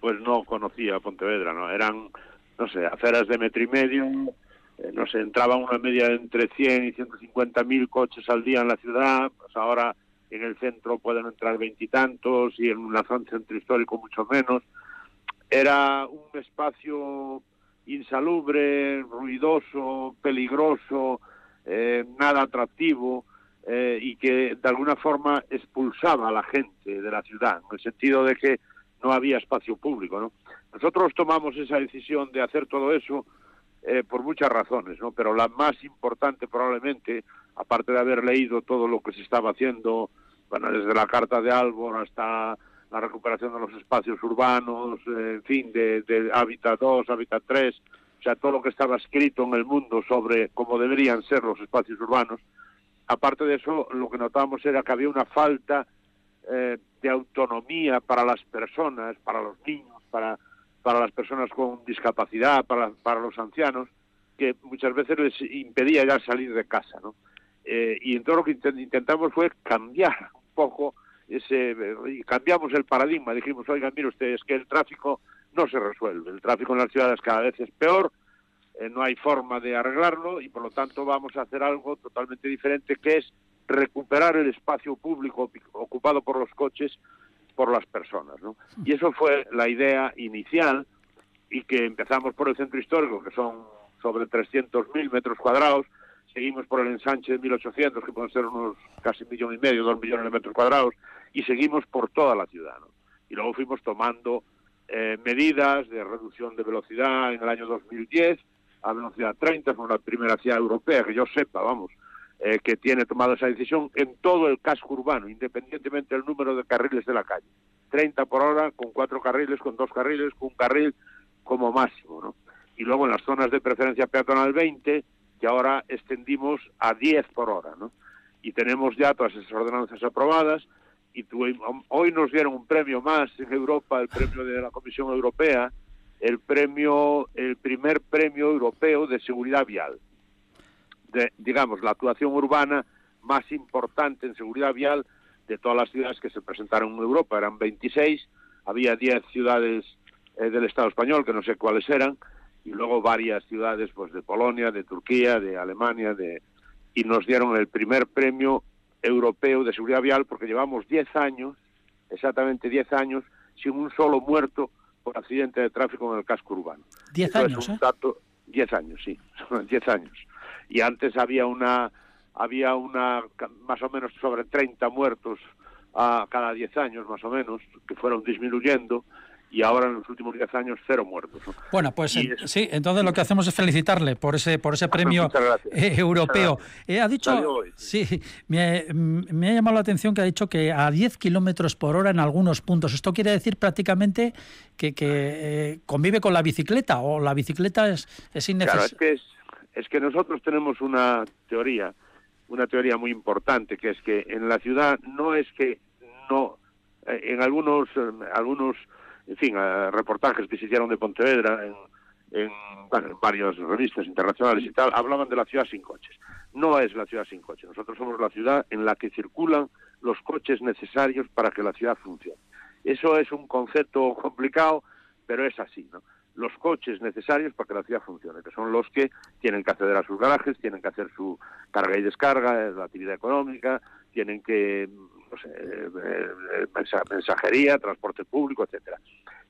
pues no conocía Pontevedra, ¿no? Eran, no sé, aceras de metro y medio, eh, no sé, entraba una media de entre 100 y 150 mil coches al día en la ciudad, pues ahora en el centro pueden entrar veintitantos y, y en la zona centro histórico mucho menos. Era un espacio insalubre, ruidoso, peligroso, eh, nada atractivo eh, y que de alguna forma expulsaba a la gente de la ciudad, en el sentido de que no había espacio público. ¿no? Nosotros tomamos esa decisión de hacer todo eso eh, por muchas razones, ¿no? pero la más importante probablemente, aparte de haber leído todo lo que se estaba haciendo, bueno, desde la Carta de Albor hasta la recuperación de los espacios urbanos, eh, en fin, de, Hábitat 2, Hábitat 3, o sea, todo lo que estaba escrito en el mundo sobre cómo deberían ser los espacios urbanos. Aparte de eso, lo que notábamos era que había una falta eh, de autonomía para las personas, para los niños, para, para las personas con discapacidad, para, para los ancianos, que muchas veces les impedía ya salir de casa, ¿no? Eh, y entonces lo que intentamos fue cambiar un poco ese, cambiamos el paradigma, dijimos, oigan, mire ustedes que el tráfico no se resuelve, el tráfico en las ciudades cada vez es peor, eh, no hay forma de arreglarlo y por lo tanto vamos a hacer algo totalmente diferente que es recuperar el espacio público ocupado por los coches por las personas. ¿no? Y eso fue la idea inicial y que empezamos por el centro histórico, que son sobre 300.000 metros cuadrados, seguimos por el ensanche de 1.800, que pueden ser unos casi un millón y medio, dos millones de metros cuadrados, y seguimos por toda la ciudad. ¿no? Y luego fuimos tomando eh, medidas de reducción de velocidad en el año 2010 a velocidad 30, fue la primera ciudad europea que yo sepa, vamos, eh, que tiene tomado esa decisión en todo el casco urbano, independientemente del número de carriles de la calle. 30 por hora, con cuatro carriles, con dos carriles, con un carril como máximo, ¿no? Y luego en las zonas de preferencia peatonal 20, que ahora extendimos a 10 por hora, ¿no? Y tenemos ya todas esas ordenanzas aprobadas y hoy nos dieron un premio más en Europa, el premio de la Comisión Europea, el premio, el primer premio europeo de seguridad vial. Digamos, la actuación urbana más importante en seguridad vial de todas las ciudades que se presentaron en Europa. Eran 26, había 10 ciudades eh, del Estado español, que no sé cuáles eran, y luego varias ciudades pues de Polonia, de Turquía, de Alemania, de y nos dieron el primer premio europeo de seguridad vial porque llevamos 10 años, exactamente 10 años, sin un solo muerto por accidente de tráfico en el casco urbano. Diez años, ¿eh? diez años, sí, diez años. Y antes había una, había una, más o menos sobre 30 muertos a cada diez años, más o menos, que fueron disminuyendo y ahora en los últimos 10 años cero muertos. Bueno, pues sí, entonces lo que hacemos es felicitarle por ese por ese premio eh, europeo. Eh, ha dicho, sí, me, me, ha llamado la atención que ha dicho que a 10 kilómetros por hora en algunos puntos. Esto quiere decir prácticamente que, que eh, convive con la bicicleta o la bicicleta es, es innecesaria. Claro, es que, es, que nosotros tenemos una teoría, una teoría muy importante, que es que en la ciudad no es que no, en algunos, algunos en fin, reportajes que se hicieron de Pontevedra en, en, varias revistas internacionales y tal, hablaban de la ciudad sin coches. No es la ciudad sin coches. Nosotros somos la ciudad en la que circulan los coches necesarios para que la ciudad funcione. Eso es un concepto complicado, pero es así, ¿no? Los coches necesarios para que la ciudad funcione, que son los que tienen que acceder a sus garajes, tienen que hacer su carga y descarga, la actividad económica, tienen que eh, eh, mensajería, transporte público, etcétera.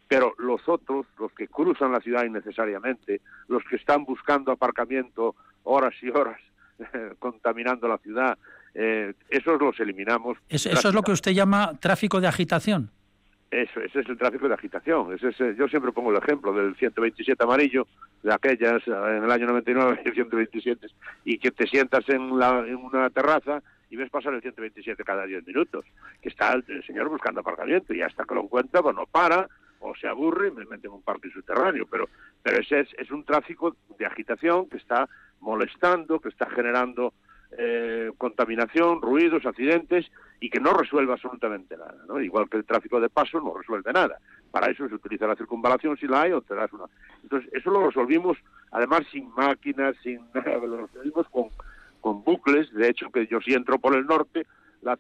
Pero los otros, los que cruzan la ciudad innecesariamente, los que están buscando aparcamiento horas y horas, contaminando la ciudad, eh, esos los eliminamos. ¿Eso, es lo que usted llama tráfico de agitación? Eso, ese es el tráfico de agitación. Ese yo siempre pongo el ejemplo del 127 amarillo, de aquellas en el año 99, el 127, y que te sientas en, la, en una terraza y ves pasar el 127 cada 10 minutos, que está el, señor buscando aparcamiento y hasta que lo encuentra, pues no para, o se aburre y me mete en un parque subterráneo, pero, pero ese es, es un tráfico de agitación que está molestando, que está generando eh, contaminación, ruidos, accidentes y que no resuelve absolutamente nada. ¿no? Igual que el tráfico de paso no resuelve nada. Para eso se utiliza la circunvalación si la hay o te das una. Entonces, eso lo resolvimos además sin máquinas, sin nada, lo resolvimos con con bucles, de hecho que yo si entro por el norte, la,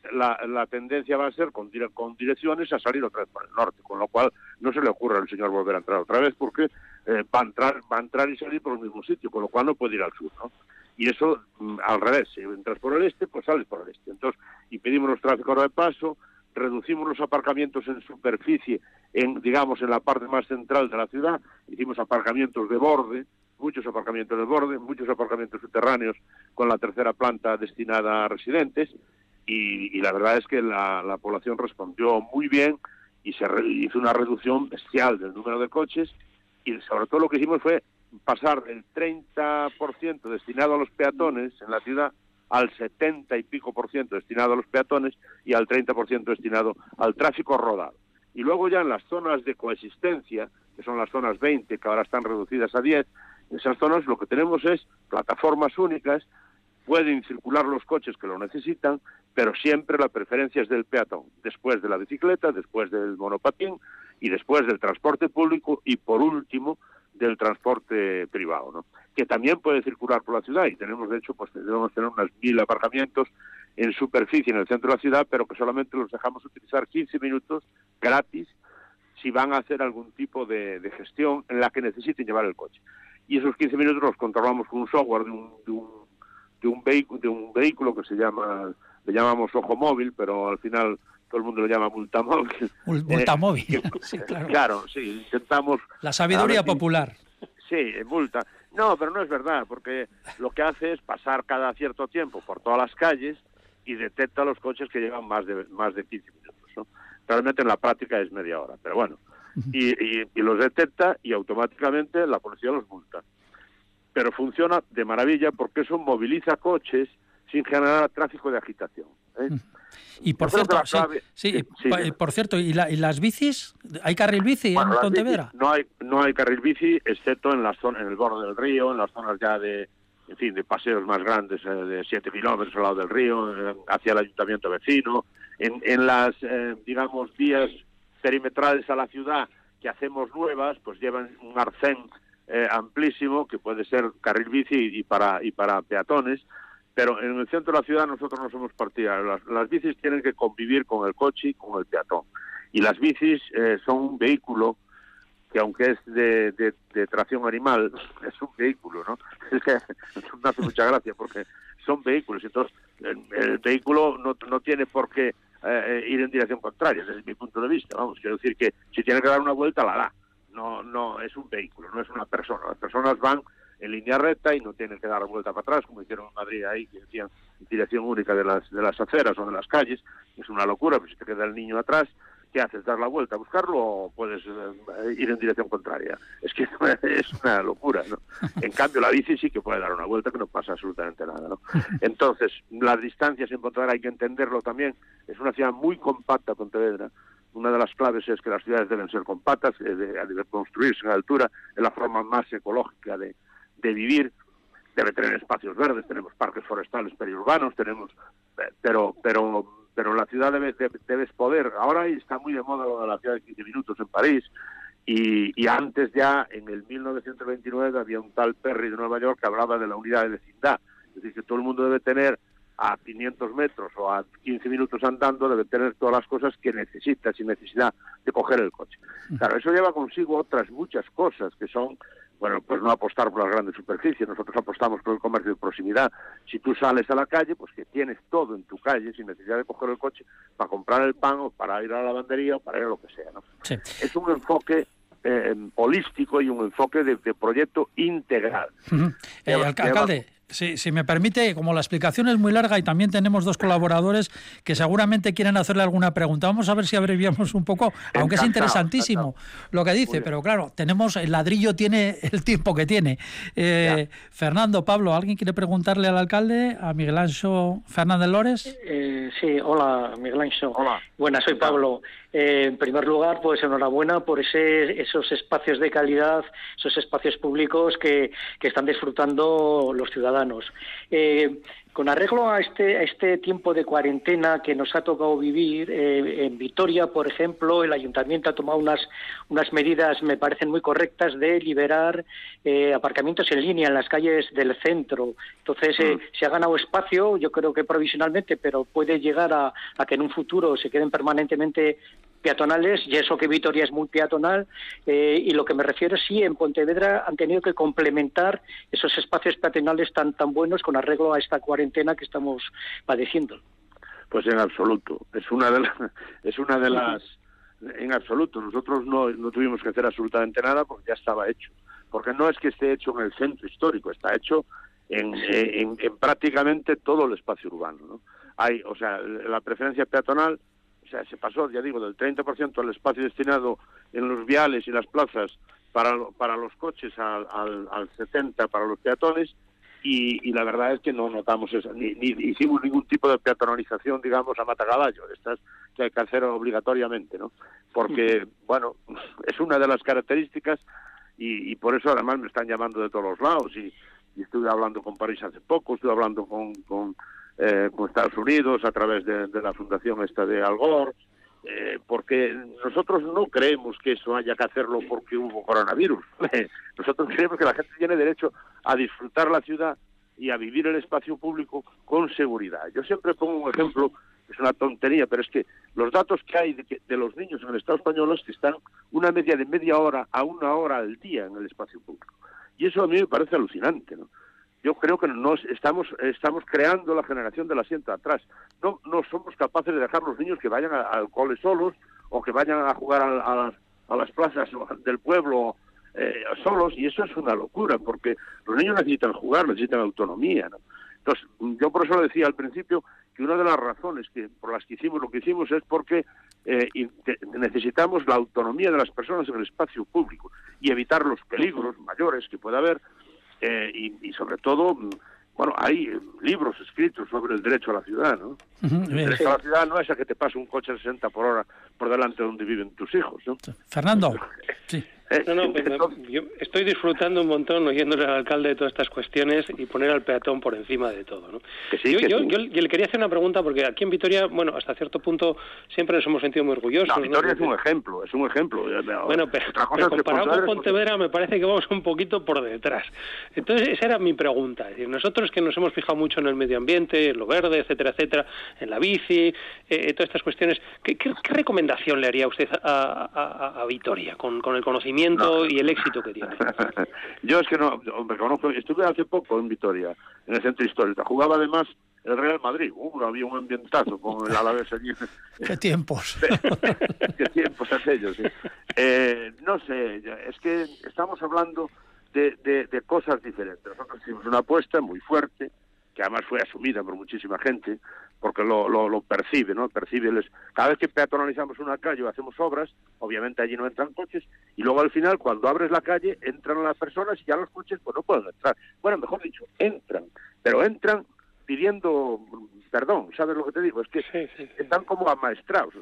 la, tendencia va a ser con, con, direcciones a salir otra vez por el norte, con lo cual no se le ocurre al señor volver a entrar otra vez porque eh, va, a entrar, va a entrar y salir por el mismo sitio, con lo cual no puede ir al sur, ¿no? Y eso mm, al revés, si entras por el este, pues sales por el este. Entonces, y pedimos los tráficos de paso, reducimos los aparcamientos en superficie, en digamos en la parte más central de la ciudad, hicimos aparcamientos de borde, muchos aparcamientos de borde, muchos aparcamientos subterráneos con la tercera planta destinada a residentes y, la verdad es que la, población respondió muy bien y se hizo una reducción bestial del número de coches y sobre todo lo que hicimos fue pasar del 30% destinado a los peatones en la ciudad al 70 y pico por ciento destinado a los peatones y al 30% destinado al tráfico rodado. Y luego ya en las zonas de coexistencia, que son las zonas 20, que ahora están reducidas a 10, en esas zonas lo que tenemos es plataformas únicas pueden circular los coches que lo necesitan, pero siempre la preferencia es del peatón, después de la bicicleta, después del monopatín y después del transporte público y por último del transporte privado, ¿no? que también puede circular por la ciudad y tenemos de hecho pues debemos tener unos mil aparcamientos en superficie en el centro de la ciudad, pero que solamente los dejamos utilizar 15 minutos gratis si van a hacer algún tipo de, gestión en la que necesiten llevar el coche. Y esos 15 minutos los controlamos con un software de un, de un, de un, vehículo, de un vehículo que se llama, le llamamos ojo móvil, pero al final todo el mundo lo llama multamóvil. Multamóvil, eh, sí, claro. Claro, sí, intentamos... La sabiduría popular. Sí, multa. No, pero no es verdad, porque lo que hace es pasar cada cierto tiempo por todas las calles y detecta los coches que llevan más de, más de 15 minutos. ¿no? Realmente en la práctica es media hora, pero bueno. Y, y, los detecta y automáticamente la policía los multa. Pero funciona de maravilla porque eso moviliza coches sin generar tráfico de agitación. ¿eh? Y por cierto, sí, por cierto, ¿y, las bicis? ¿Hay carril bici en Pontevedra? no hay no hay carril bici, excepto en la zona, en el borde del río, en las zonas ya de, en fin, de paseos más grandes eh, de 7 kilómetros al lado del río, eh, hacia el ayuntamiento vecino, en, en las, eh, digamos, vías perimetrales a la ciudad que hacemos nuevas, pues llevan un arcén amplísimo que puede ser carril bici y para, y para peatones, pero en el centro de la ciudad nosotros no somos partidarios. Las, bicis tienen que convivir con el coche y con el peatón. Y las bicis son un vehículo que aunque es de, de, tracción animal, es un vehículo, ¿no? Es que me hace mucha gracia porque son vehículos, entonces el, vehículo no, no tiene por qué eh, ir en dirección contraria, desde mi punto de vista, vamos, quiero decir que si tiene que dar una vuelta, la da. No, no, es un vehículo, no es una persona. Las personas van en línea recta y no tienen que dar vuelta para atrás, como hicieron en Madrid ahí, que decían dirección única de las, de las aceras o de las calles. Es una locura, pues si te queda el niño atrás, ¿qué haces? ¿Dar la vuelta a buscarlo o puedes eh, ir en dirección contraria? Es que es una locura, ¿no? En cambio, la bici sí que puede dar una vuelta que no pasa absolutamente nada, ¿no? Entonces, las distancias en Pontevedra hay que entenderlo también. Es una ciudad muy compacta, Pontevedra. Una de las claves es que las ciudades deben ser compactas, eh, de, construirse en altura, es la forma más ecológica de, de vivir. Debe tener espacios verdes, tenemos parques forestales periurbanos, tenemos... Eh, pero, pero pero la ciudad debe, debes poder. Ahora está muy de moda lo de la ciudad de 15 minutos en París, y, antes ya, en el 1929, había un tal Perry de Nueva York que hablaba de la unidad de vecindad. Es decir, que todo el mundo debe tener a 500 metros o a 15 minutos andando, debe tener todas las cosas que necesita sin necesidad de coger el coche. Claro, eso lleva consigo otras muchas cosas que son bueno, pues no apostar por las grandes superficies, nosotros apostamos por el comercio de proximidad. Si tú sales a la calle, pues que tienes todo en tu calle sin necesidad de coger el coche para comprar el pan o para ir a la lavandería o para ir a lo que sea, ¿no? Es un enfoque eh, holístico y un enfoque de, proyecto integral. Eh, alcalde, Sí, si me permite, como la explicación es muy larga y también tenemos dos colaboradores que seguramente quieren hacerle alguna pregunta, vamos a ver si abreviamos un poco, aunque es interesantísimo lo que dice, pero claro, tenemos, el ladrillo tiene el tiempo que tiene. Eh, Fernando, Pablo, ¿alguien quiere preguntarle al alcalde, a Miguel Ancho Fernández Lores? Eh, sí, hola, Miguel Ancho. Hola. Buenas, soy Pablo. Eh, en primer lugar, pues enhorabuena por esos espacios de calidad, esos espacios públicos que, que están disfrutando los ciudadanos. Eh, con arreglo a este, a este tiempo de cuarentena que nos ha tocado vivir, eh, en Vitoria, por ejemplo, el ayuntamiento ha tomado unas, unas medidas, me parecen muy correctas, de liberar aparcamientos en línea en las calles del centro. Entonces, mm. se ha ganado espacio, yo creo que provisionalmente, pero puede llegar a, a que en un futuro se queden permanentemente peatonales, y eso que Vitoria es muy peatonal, eh, y lo que me refiero sí, en Pontevedra han tenido que complementar esos espacios peatonales tan, tan buenos con arreglo a esta cuarentena que estamos padeciendo. Pues en absoluto, es una de, las, es una de las, en absoluto, nosotros no, no tuvimos que hacer absolutamente nada porque ya estaba hecho, porque no es que esté hecho en el centro histórico, está hecho en, en, en prácticamente todo el espacio urbano, ¿no? Hay, o sea, la preferencia peatonal o sea, se pasó, ya digo, del 30% al espacio destinado en los viales y las plazas para, para los coches al, al, al 70% para los peatones y, y, la verdad es que no notamos eso, ni, ni, hicimos ningún tipo de peatonalización, digamos, a matacaballo, estas que hay que hacer obligatoriamente, ¿no? Porque, bueno, es una de las características y, y por eso además me están llamando de todos los lados y, y estuve hablando con París hace poco, estuve hablando con, con, eh, con Estados Unidos a través de, la fundación esta de Al Gore, eh, porque nosotros no creemos que eso haya que hacerlo porque hubo coronavirus. nosotros creemos que la gente tiene derecho a disfrutar la ciudad y a vivir el espacio público con seguridad. Yo siempre pongo un ejemplo, es una tontería, pero es que los datos que hay de, de los niños en el Estado español es que están una media de media hora a una hora al día en el espacio público. Y eso a mí me parece alucinante, ¿no? Yo creo que nos estamos estamos creando la generación del asiento atrás. No no somos capaces de dejar los niños que vayan al cole solos o que vayan a jugar a, a, las, a las plazas del pueblo eh, solos y eso es una locura porque los niños necesitan jugar, necesitan autonomía. ¿no? Entonces, yo por eso lo decía al principio que una de las razones que por las que hicimos lo que hicimos es porque eh, necesitamos la autonomía de las personas en el espacio público y evitar los peligros mayores que pueda haber eh, y, y, sobre todo bueno, hay libros escritos sobre el derecho a la ciudad, ¿no? Uh -huh. El derecho a la ciudad no es a que te pase un coche a 60 por hora por delante de donde viven tus hijos, ¿no? Fernando, sí. No, no, pues, yo estoy disfrutando un montón oyéndole al alcalde de todas estas cuestiones y poner al peatón por encima de todo, ¿no? Que sí, yo, que yo, sí. yo, yo, le quería hacer una pregunta porque aquí en Vitoria, bueno, hasta cierto punto siempre nos hemos sentido muy orgullosos. No, Vitoria ¿no? es un ejemplo, es un ejemplo. Bueno, pero, pero comparado con Pontevedra me parece que vamos un poquito por detrás. Entonces, esa era mi pregunta. Es decir, nosotros que nos hemos fijado mucho en el medio ambiente, en lo verde, etcétera, etcétera, en la bici, eh, todas estas cuestiones, ¿qué, qué, qué recomendación le haría usted a, a, a Vitoria con, con, el conocimiento no. y el éxito que tiene? Yo es que no, me conozco, estuve hace poco en Vitoria, en el centro histórico. Jugaba además el Real Madrid. Uh, había un ambientazo con el Alavés allí. ¿Qué tiempos? ¿Qué tiempos aquellos? Sí. Eh, no sé, es que estamos hablando de, de, de, cosas diferentes. Nosotros hicimos una apuesta muy fuerte, que además fue asumida por muchísima gente, porque lo, lo, lo percibe, ¿no? Percibe les... cada vez que peatonalizamos una calle o hacemos obras, obviamente allí no entran coches, y luego al final, cuando abres la calle, entran las personas y ya los coches pues no pueden entrar. Bueno, mejor dicho, entran, pero entran pidiendo perdón, ¿sabes lo que te digo? Es que sí, sí, sí. están como amaestrados.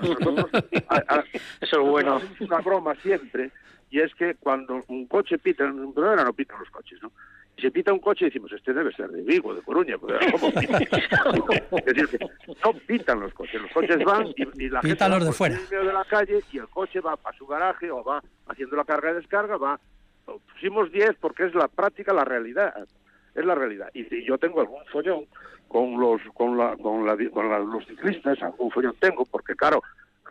Nosotros, a, a, Eso es bueno. Es una broma siempre, y es que cuando un coche pita, en no pitan los coches, ¿no? Y se pita un coche y decimos, este debe ser de Vigo, de Coruña, ¿cómo pita? es decir, que no pitan los coches, los coches van y, y la Pitan gente los de fuera. en medio de la calle y el coche va a su garaje o va haciendo la carga y descarga, va... Pusimos 10 porque es la práctica, la realidad es la realidad. Y si yo tengo algún follón con los con la, con, la, con la, los ciclistas, algún follón tengo, porque claro,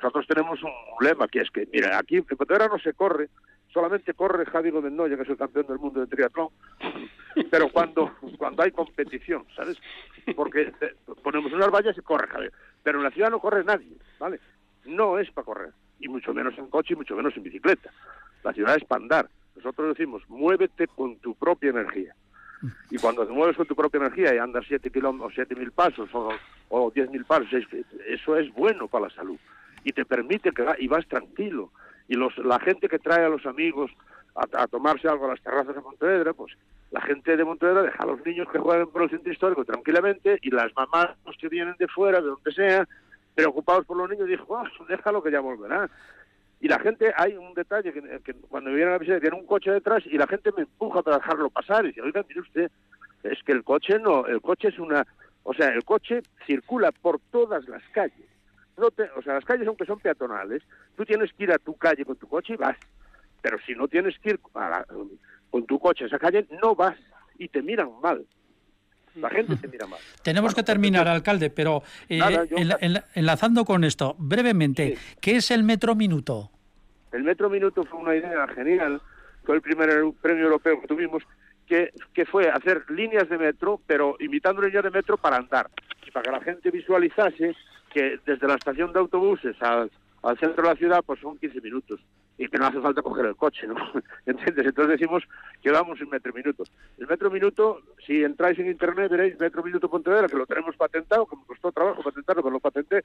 nosotros tenemos un lema que es que, mira, aquí en Pontevedra no se corre, solamente corre Javi Godendoya, que es el campeón del mundo de triatlón, pero cuando cuando hay competición, ¿sabes? Porque ponemos unas vallas y corre Javi, pero en la ciudad no corre nadie, ¿vale? No es para correr, y mucho menos en coche y mucho menos en bicicleta. La ciudad es para andar. Nosotros decimos, muévete con tu propia energía. Y cuando te mueves con tu propia energía y andas 7 kilómetros, siete mil pasos o, o 10 mil pasos, eso es bueno para la salud. Y te permite que y vas tranquilo. Y los, la gente que trae a los amigos a, tomarse algo a las terrazas de Montevedra, pues la gente de Montevedra deja a los niños que jueguen por el centro histórico tranquilamente y las mamás los que vienen de fuera, de donde sea, preocupados por los niños, dicen, oh, déjalo que ya volverá. Y la gente, hay un detalle que, que cuando viene a la visita tiene un coche detrás y la gente me empuja para dejarlo pasar y dice, oiga, mire usted, es que el coche no, el coche es una, o sea, el coche circula por todas las calles. No te, o sea, las calles aunque son peatonales, tú tienes que ir a tu calle con tu coche y vas. Pero si no tienes que ir la, con tu coche a esa calle, no vas y te miran mal. La gente te mira mal. Tenemos bueno, que terminar, alcalde, pero eh, nada, yo... en, en, enlazando con esto, brevemente, sí. ¿qué es el metro minuto? El metro minuto fue una idea genial, fue el primer premio europeo que tuvimos, que, que fue hacer líneas de metro, pero imitando líneas de metro para andar, y para que la gente visualizase que desde la estación de autobuses al, centro de la ciudad pues son 15 minutos y que no hace falta coger el coche, ¿no? ¿Entiendes? Entonces decimos que vamos en metro minuto. El metro minuto, si entráis en internet veréis metro minuto Pontevedra, que lo tenemos patentado, que me costó trabajo patentarlo, pero lo patenté,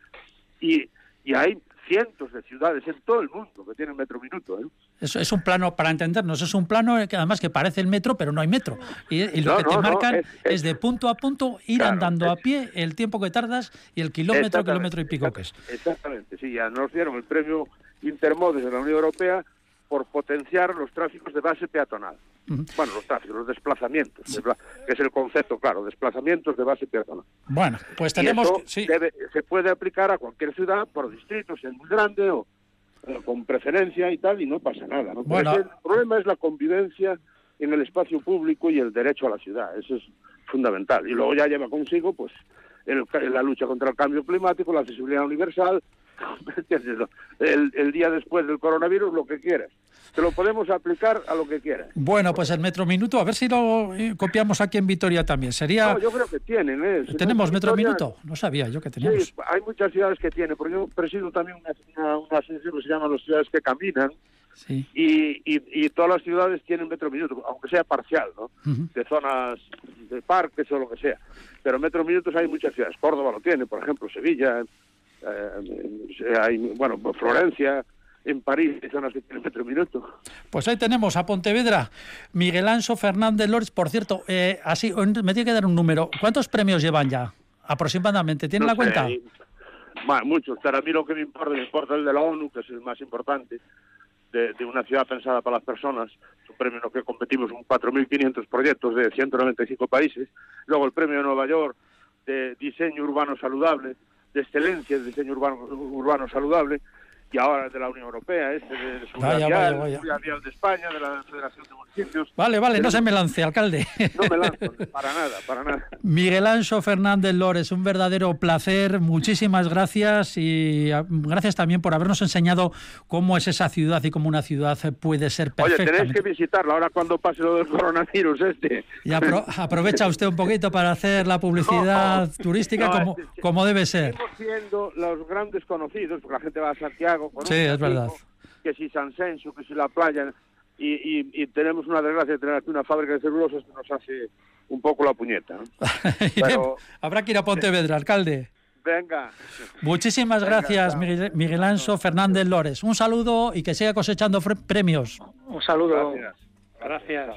y, y hay cientos de ciudades en todo el mundo que tienen metro minuto. ¿eh? Eso es un plano, para entendernos, es un plano que además que parece el metro, pero no hay metro. Y, y lo no, que te no, marcan no, es, es, es, de punto a punto ir claro, andando es, a pie, el tiempo que tardas y el kilómetro, kilómetro y pico que es. Exactamente, sí, ya nos dieron el premio Intermodes de la Unión Europea por potenciar los tráficos de base peatonal. Bueno, los tráficos, los desplazamientos, que es el concepto, claro, desplazamientos de base peatonal. Bueno, pues tenemos... sí. se puede aplicar a cualquier ciudad por distrito, si es muy grande o eh, con preferencia y tal, y no pasa nada. ¿no? Bueno. El problema es la convivencia en el espacio público y el derecho a la ciudad. Eso es fundamental. Y luego ya lleva consigo, pues, el, la lucha contra el cambio climático, la accesibilidad universal, el, el día después del coronavirus, lo que quieras. Te lo podemos aplicar a lo que quieras. Bueno, pues el metro minuto, a ver si lo eh, copiamos aquí en Vitoria también. Sería. No, yo creo que tienen. ¿eh? ¿Tenemos metro minuto? No sabía yo que teníamos. Sí, hay muchas ciudades que tienen, porque yo presido también una, una, asociación que se llama las ciudades que caminan. Sí. Y, y, todas las ciudades tienen metro minuto, aunque sea parcial, ¿no? De zonas de parques o lo que sea. Pero metro minutos hay muchas ciudades. Córdoba lo tiene, por ejemplo, Sevilla, eh, hay, bueno, Florencia, en París, zonas que tienen metro minuto. Pues ahí tenemos a Pontevedra, Miguel Anso Fernández Lores. Por cierto, eh, así me tiene que dar un número. ¿Cuántos premios llevan ya? Aproximadamente. ¿Tiene la cuenta? muchos. Pero a mí lo que me importa, me importa el de la ONU, que es el más importante, de, una ciudad pensada para las personas. Es un premio en el que competimos un 4.500 proyectos de 195 países. Luego el premio de Nueva York de diseño urbano saludable, de excelencia de diseño urbano, urbano saludable y ahora de la Unión Europea, este de Seguridad de España, de la Federación de Municipios. Vale, vale, no se me lance, alcalde. No me lanzo, para nada, para nada. Miguel Ancho Fernández Lores, un verdadero placer, muchísimas gracias y ah, gracias también por habernos enseñado cómo es esa ciudad y cómo una ciudad puede ser perfecta. Oye, tenéis que visitarla ahora cuando pase lo del coronavirus este. Y aprovecha usted un poquito para hacer la publicidad turística como, como debe ser. Estamos siendo los grandes conocidos, porque la gente va a Santiago sí, es verdad. Que si San Senso, que si la playa, y, tenemos una desgracia de tener aquí una fábrica de celulosas que nos hace un poco la puñeta. Habrá que ir a Pontevedra, alcalde. Venga. Muchísimas gracias, Miguel, Anso Fernández Lores. Un saludo y que siga cosechando premios. Un saludo. Gracias.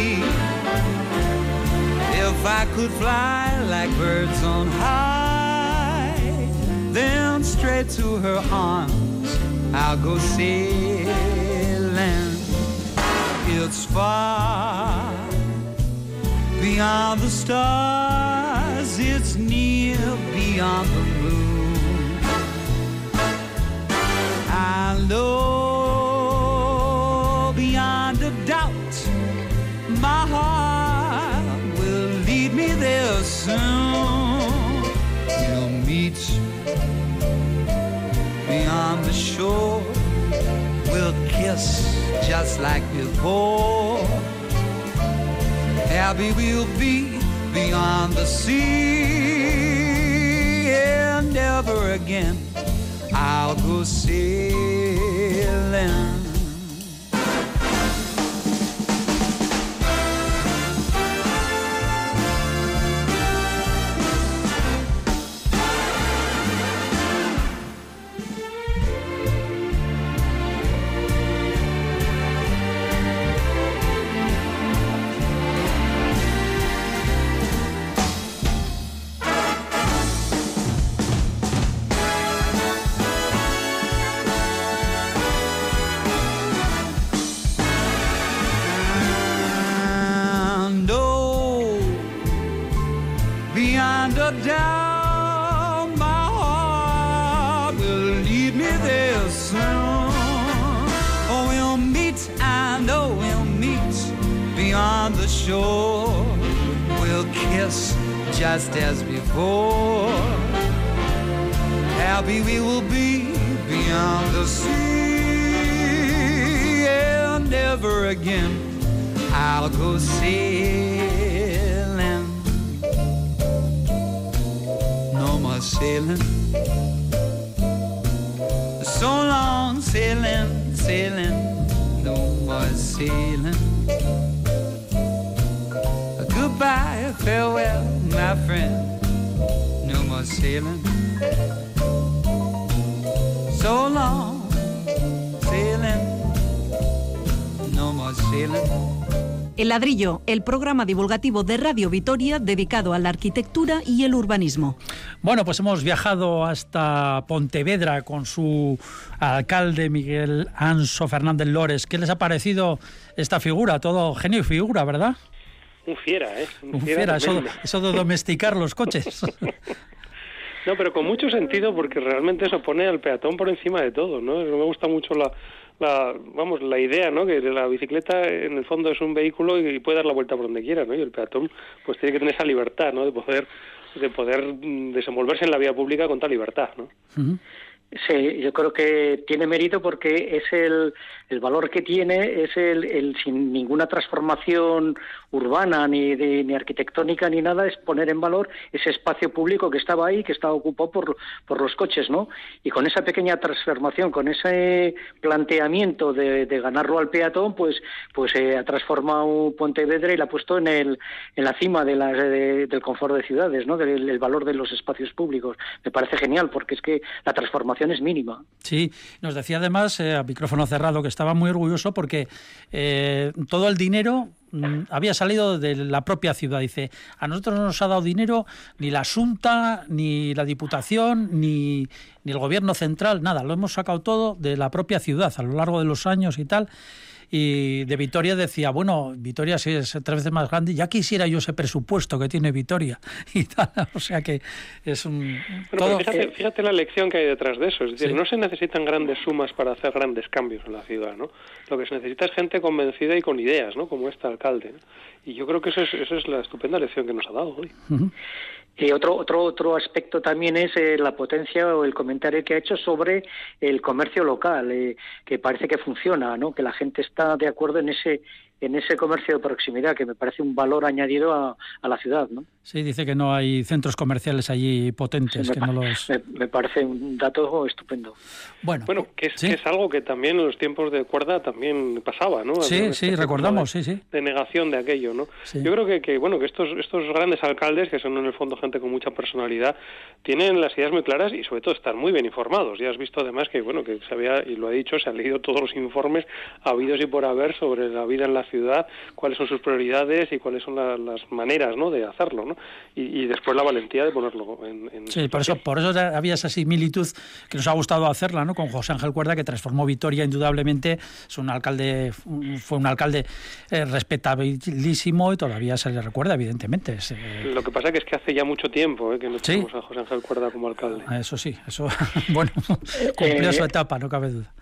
If I could fly like birds on high then straight to her arms I'll go sailing. It's far beyond the stars, it's near beyond the moon. I know We'll kiss just like before. Happy we'll be beyond the sea. And never again I'll go sailing. Just as before. Happy we will be beyond the sea, and never again I'll go sailing. No more sailing. So long sailing, sailing, no more sailing. Goodbye, farewell, my friend, no more sailing. So long sailing, no more sailing. El ladrillo, el programa divulgativo de Radio Vitoria dedicado a la arquitectura y el urbanismo. Bueno, pues hemos viajado hasta Pontevedra con su alcalde Miguel Anso Fernández Lores. ¿Qué les ha parecido esta figura? Todo genio y figura, ¿verdad? Un fiera, ¿eh? Un, fiera, eso, eso de domesticar los coches. No, pero con mucho sentido porque realmente eso pone al peatón por encima de todo, ¿no? Me gusta mucho la, la, vamos, la idea, ¿no? Que la bicicleta en el fondo es un vehículo y, puede dar la vuelta por donde quiera, ¿no? Y el peatón pues tiene que tener esa libertad, ¿no? De poder de poder mm, desenvolverse en la vía pública con tal libertad, ¿no? Sí, yo creo que tiene mérito porque es el, el valor que tiene, es el, sin ninguna transformación urbana ni, de, ni arquitectónica ni nada, es poner en valor ese espacio público que estaba ahí, que estaba ocupado por, por los coches, ¿no? Y con esa pequeña transformación, con ese planteamiento de, de ganarlo al peatón, pues, pues eh, ha transformado Pontevedra y la ha puesto en, el, en la cima de la, del confort de ciudades, ¿no? Del, valor de los espacios públicos. Me parece genial porque es que la transformación es mínima. Sí, nos decía además, eh, a micrófono cerrado, que estaba muy orgulloso porque eh, todo el dinero mm, había salido de la propia ciudad. Dice, a nosotros no nos ha dado dinero ni la Junta, ni la Diputación, ni, ni el Gobierno central, nada, lo hemos sacado todo de la propia ciudad a lo largo de los años y tal y de Vitoria decía, bueno, Vitoria sí es tres veces más grande, ya quisiera yo ese presupuesto que tiene Vitoria y tal, o sea que es un... todo... fíjate, la lección que hay detrás de eso, es decir, no se necesitan grandes sumas para hacer grandes cambios en la ciudad, ¿no? Lo que se necesita es gente convencida y con ideas, ¿no? Como este alcalde. Y yo creo que eso es, eso es la estupenda lección que nos ha dado hoy. Y otro, otro, otro aspecto también es eh, la potencia o el comentario que ha hecho sobre el comercio local, eh, que parece que funciona, ¿no? que la gente está de acuerdo en ese, en ese comercio de proximidad, que me parece un valor añadido a, a la ciudad. ¿no? Sí, dice que no hay centros comerciales allí potentes. me, que no los... me, parece un dato estupendo. Bueno, bueno que, es, que es algo que también en los tiempos de cuerda también pasaba, ¿no? Sí, sí, recordamos, de, sí, sí. De negación de aquello, ¿no? Yo creo que, que, bueno, que estos, estos grandes alcaldes, que son en el fondo gente con mucha personalidad, tienen las ideas muy claras y sobre todo están muy bien informados. Ya has visto además que, bueno, que se había, y lo ha dicho, se han leído todos los informes habidos y por haber sobre la vida en la ciudad, cuáles son sus prioridades y cuáles son las maneras, ¿no? De hacerlo, ¿no? Y, y, después la valentía de ponerlo en... en sí, por eso, por eso había esa similitud que nos ha gustado hacerla, ¿no? Con José Ángel Cuerda, que transformó Vitoria indudablemente, es un alcalde, fue un alcalde eh, respetabilísimo y todavía se le recuerda, evidentemente. Es, eh... Lo que pasa que es que hace ya mucho tiempo eh, que no tenemos a José Ángel Cuerda como alcalde. Eso sí, eso, bueno, cumplió su etapa, no cabe duda.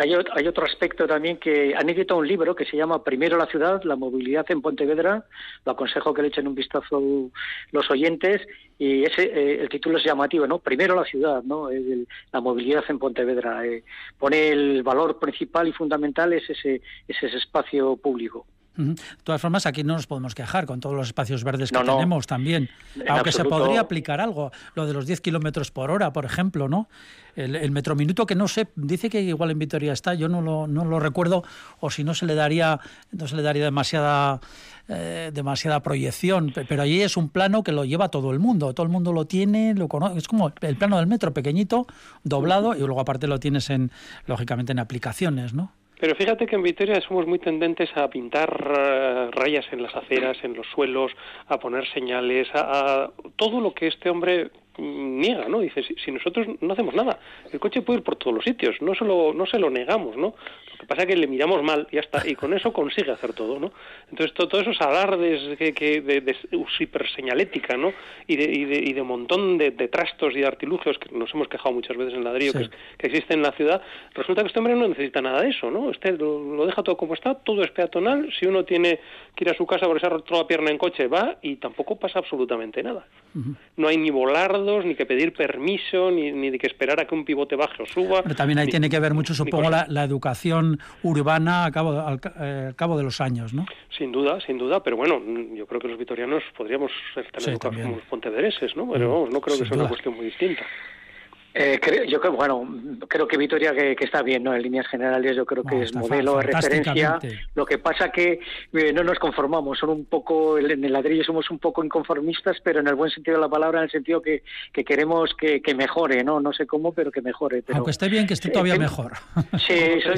Hay, hay, otro aspecto también que han editado un libro que se llama Primero la ciudad, la movilidad en Pontevedra. Lo aconsejo que le echen un vistazo los oyentes y ese eh, el título es llamativo, ¿no? Primero la ciudad, ¿no? El, la movilidad en Pontevedra. Eh, pone el valor principal y fundamental es ese, ese espacio público. De todas formas, aquí no nos podemos quejar con todos los espacios verdes que no, tenemos también. Aunque absoluto. se podría aplicar algo, lo de los 10 kilómetros por hora, por ejemplo, ¿no? El, el, metrominuto que no sé, dice que igual en Vitoria está, yo no lo, no lo recuerdo, o si no se le daría, no se le daría demasiada eh, demasiada proyección, pero allí es un plano que lo lleva todo el mundo, todo el mundo lo tiene, lo conoce, es como el plano del metro pequeñito, doblado, y luego aparte lo tienes en, lógicamente, en aplicaciones, ¿no? Pero fíjate que en Vitoria somos muy tendentes a pintar uh, rayas en las aceras, en los suelos, a poner señales, a, a todo lo que este hombre niega, ¿no? Dice, si, si, nosotros no hacemos nada, el coche puede ir por todos los sitios, no se lo, no se lo negamos, ¿no? Lo que pasa es que le miramos mal y ya está, y con eso consigue hacer todo, ¿no? Entonces, to, todos esos alardes que, que de, de, hiperseñalética, ¿no? Y de, y de, y de montón de, de, trastos y de artilugios que nos hemos quejado muchas veces en ladrillo sí. que, que existen en la ciudad, resulta que este hombre no necesita nada de eso, ¿no? Este lo, lo deja todo como está, todo es peatonal, si uno tiene que ir a su casa porque se ha roto la pierna en coche, va y tampoco pasa absolutamente nada. Uh -huh. No hay ni volardo ni que pedir permiso, ni, ni de que esperar a que un pivote baje o suba. Pero también ahí ni, tiene que ver mucho, supongo, la, la, educación urbana a cabo, al, eh, al, cabo de los años, ¿no? Sin duda, sin duda, pero bueno, yo creo que los vitorianos podríamos ser tan sí, educados como los pontevereses, ¿no? Pero vamos, no creo sin que sea duda. una cuestión muy distinta. Eh, creo, yo creo, bueno, creo que Vitoria que, está bien, ¿no? En líneas generales yo creo que es modelo de referencia. Lo que pasa que eh, no nos conformamos, son un poco, en el ladrillo somos un poco inconformistas, pero en el buen sentido de la palabra, en el sentido que, que queremos que, mejore, ¿no? No sé cómo, pero que mejore. Aunque esté bien, que esté todavía eh, mejor. Sí,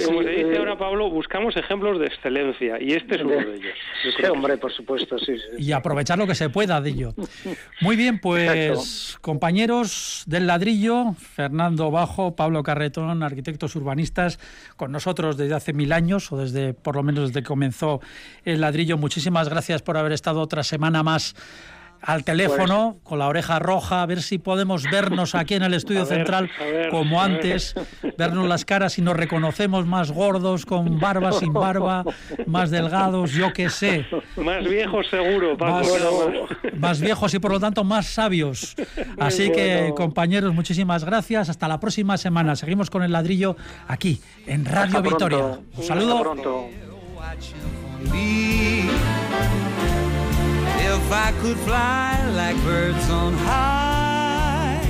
como, se dice ahora, Pablo, buscamos ejemplos de excelencia, y este es uno de, ellos. Sí, hombre, por supuesto, sí, Y aprovechar lo que se pueda de ello. Muy bien, pues compañeros del ladrillo, Fernando Bajo, Pablo Carretón, arquitectos urbanistas, con nosotros desde hace mil años, o desde, por lo menos desde que comenzó el ladrillo. Muchísimas gracias por haber estado otra semana más al teléfono con la oreja roja, a ver si podemos vernos aquí en el estudio central como antes, vernos las caras y nos reconocemos más gordos, con barba, sin barba, más delgados, yo qué sé. Más viejos seguro, Más, viejos y por lo tanto más sabios. Así que compañeros, muchísimas gracias. Hasta la próxima semana. Seguimos con el ladrillo aquí en Radio Victoria. Un saludo. If I could fly like birds on high,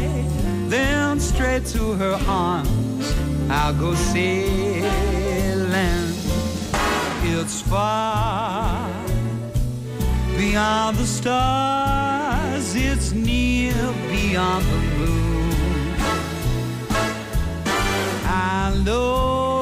then straight to her arms I'll go sailing. It's far beyond the stars, it's near beyond the moon. I know.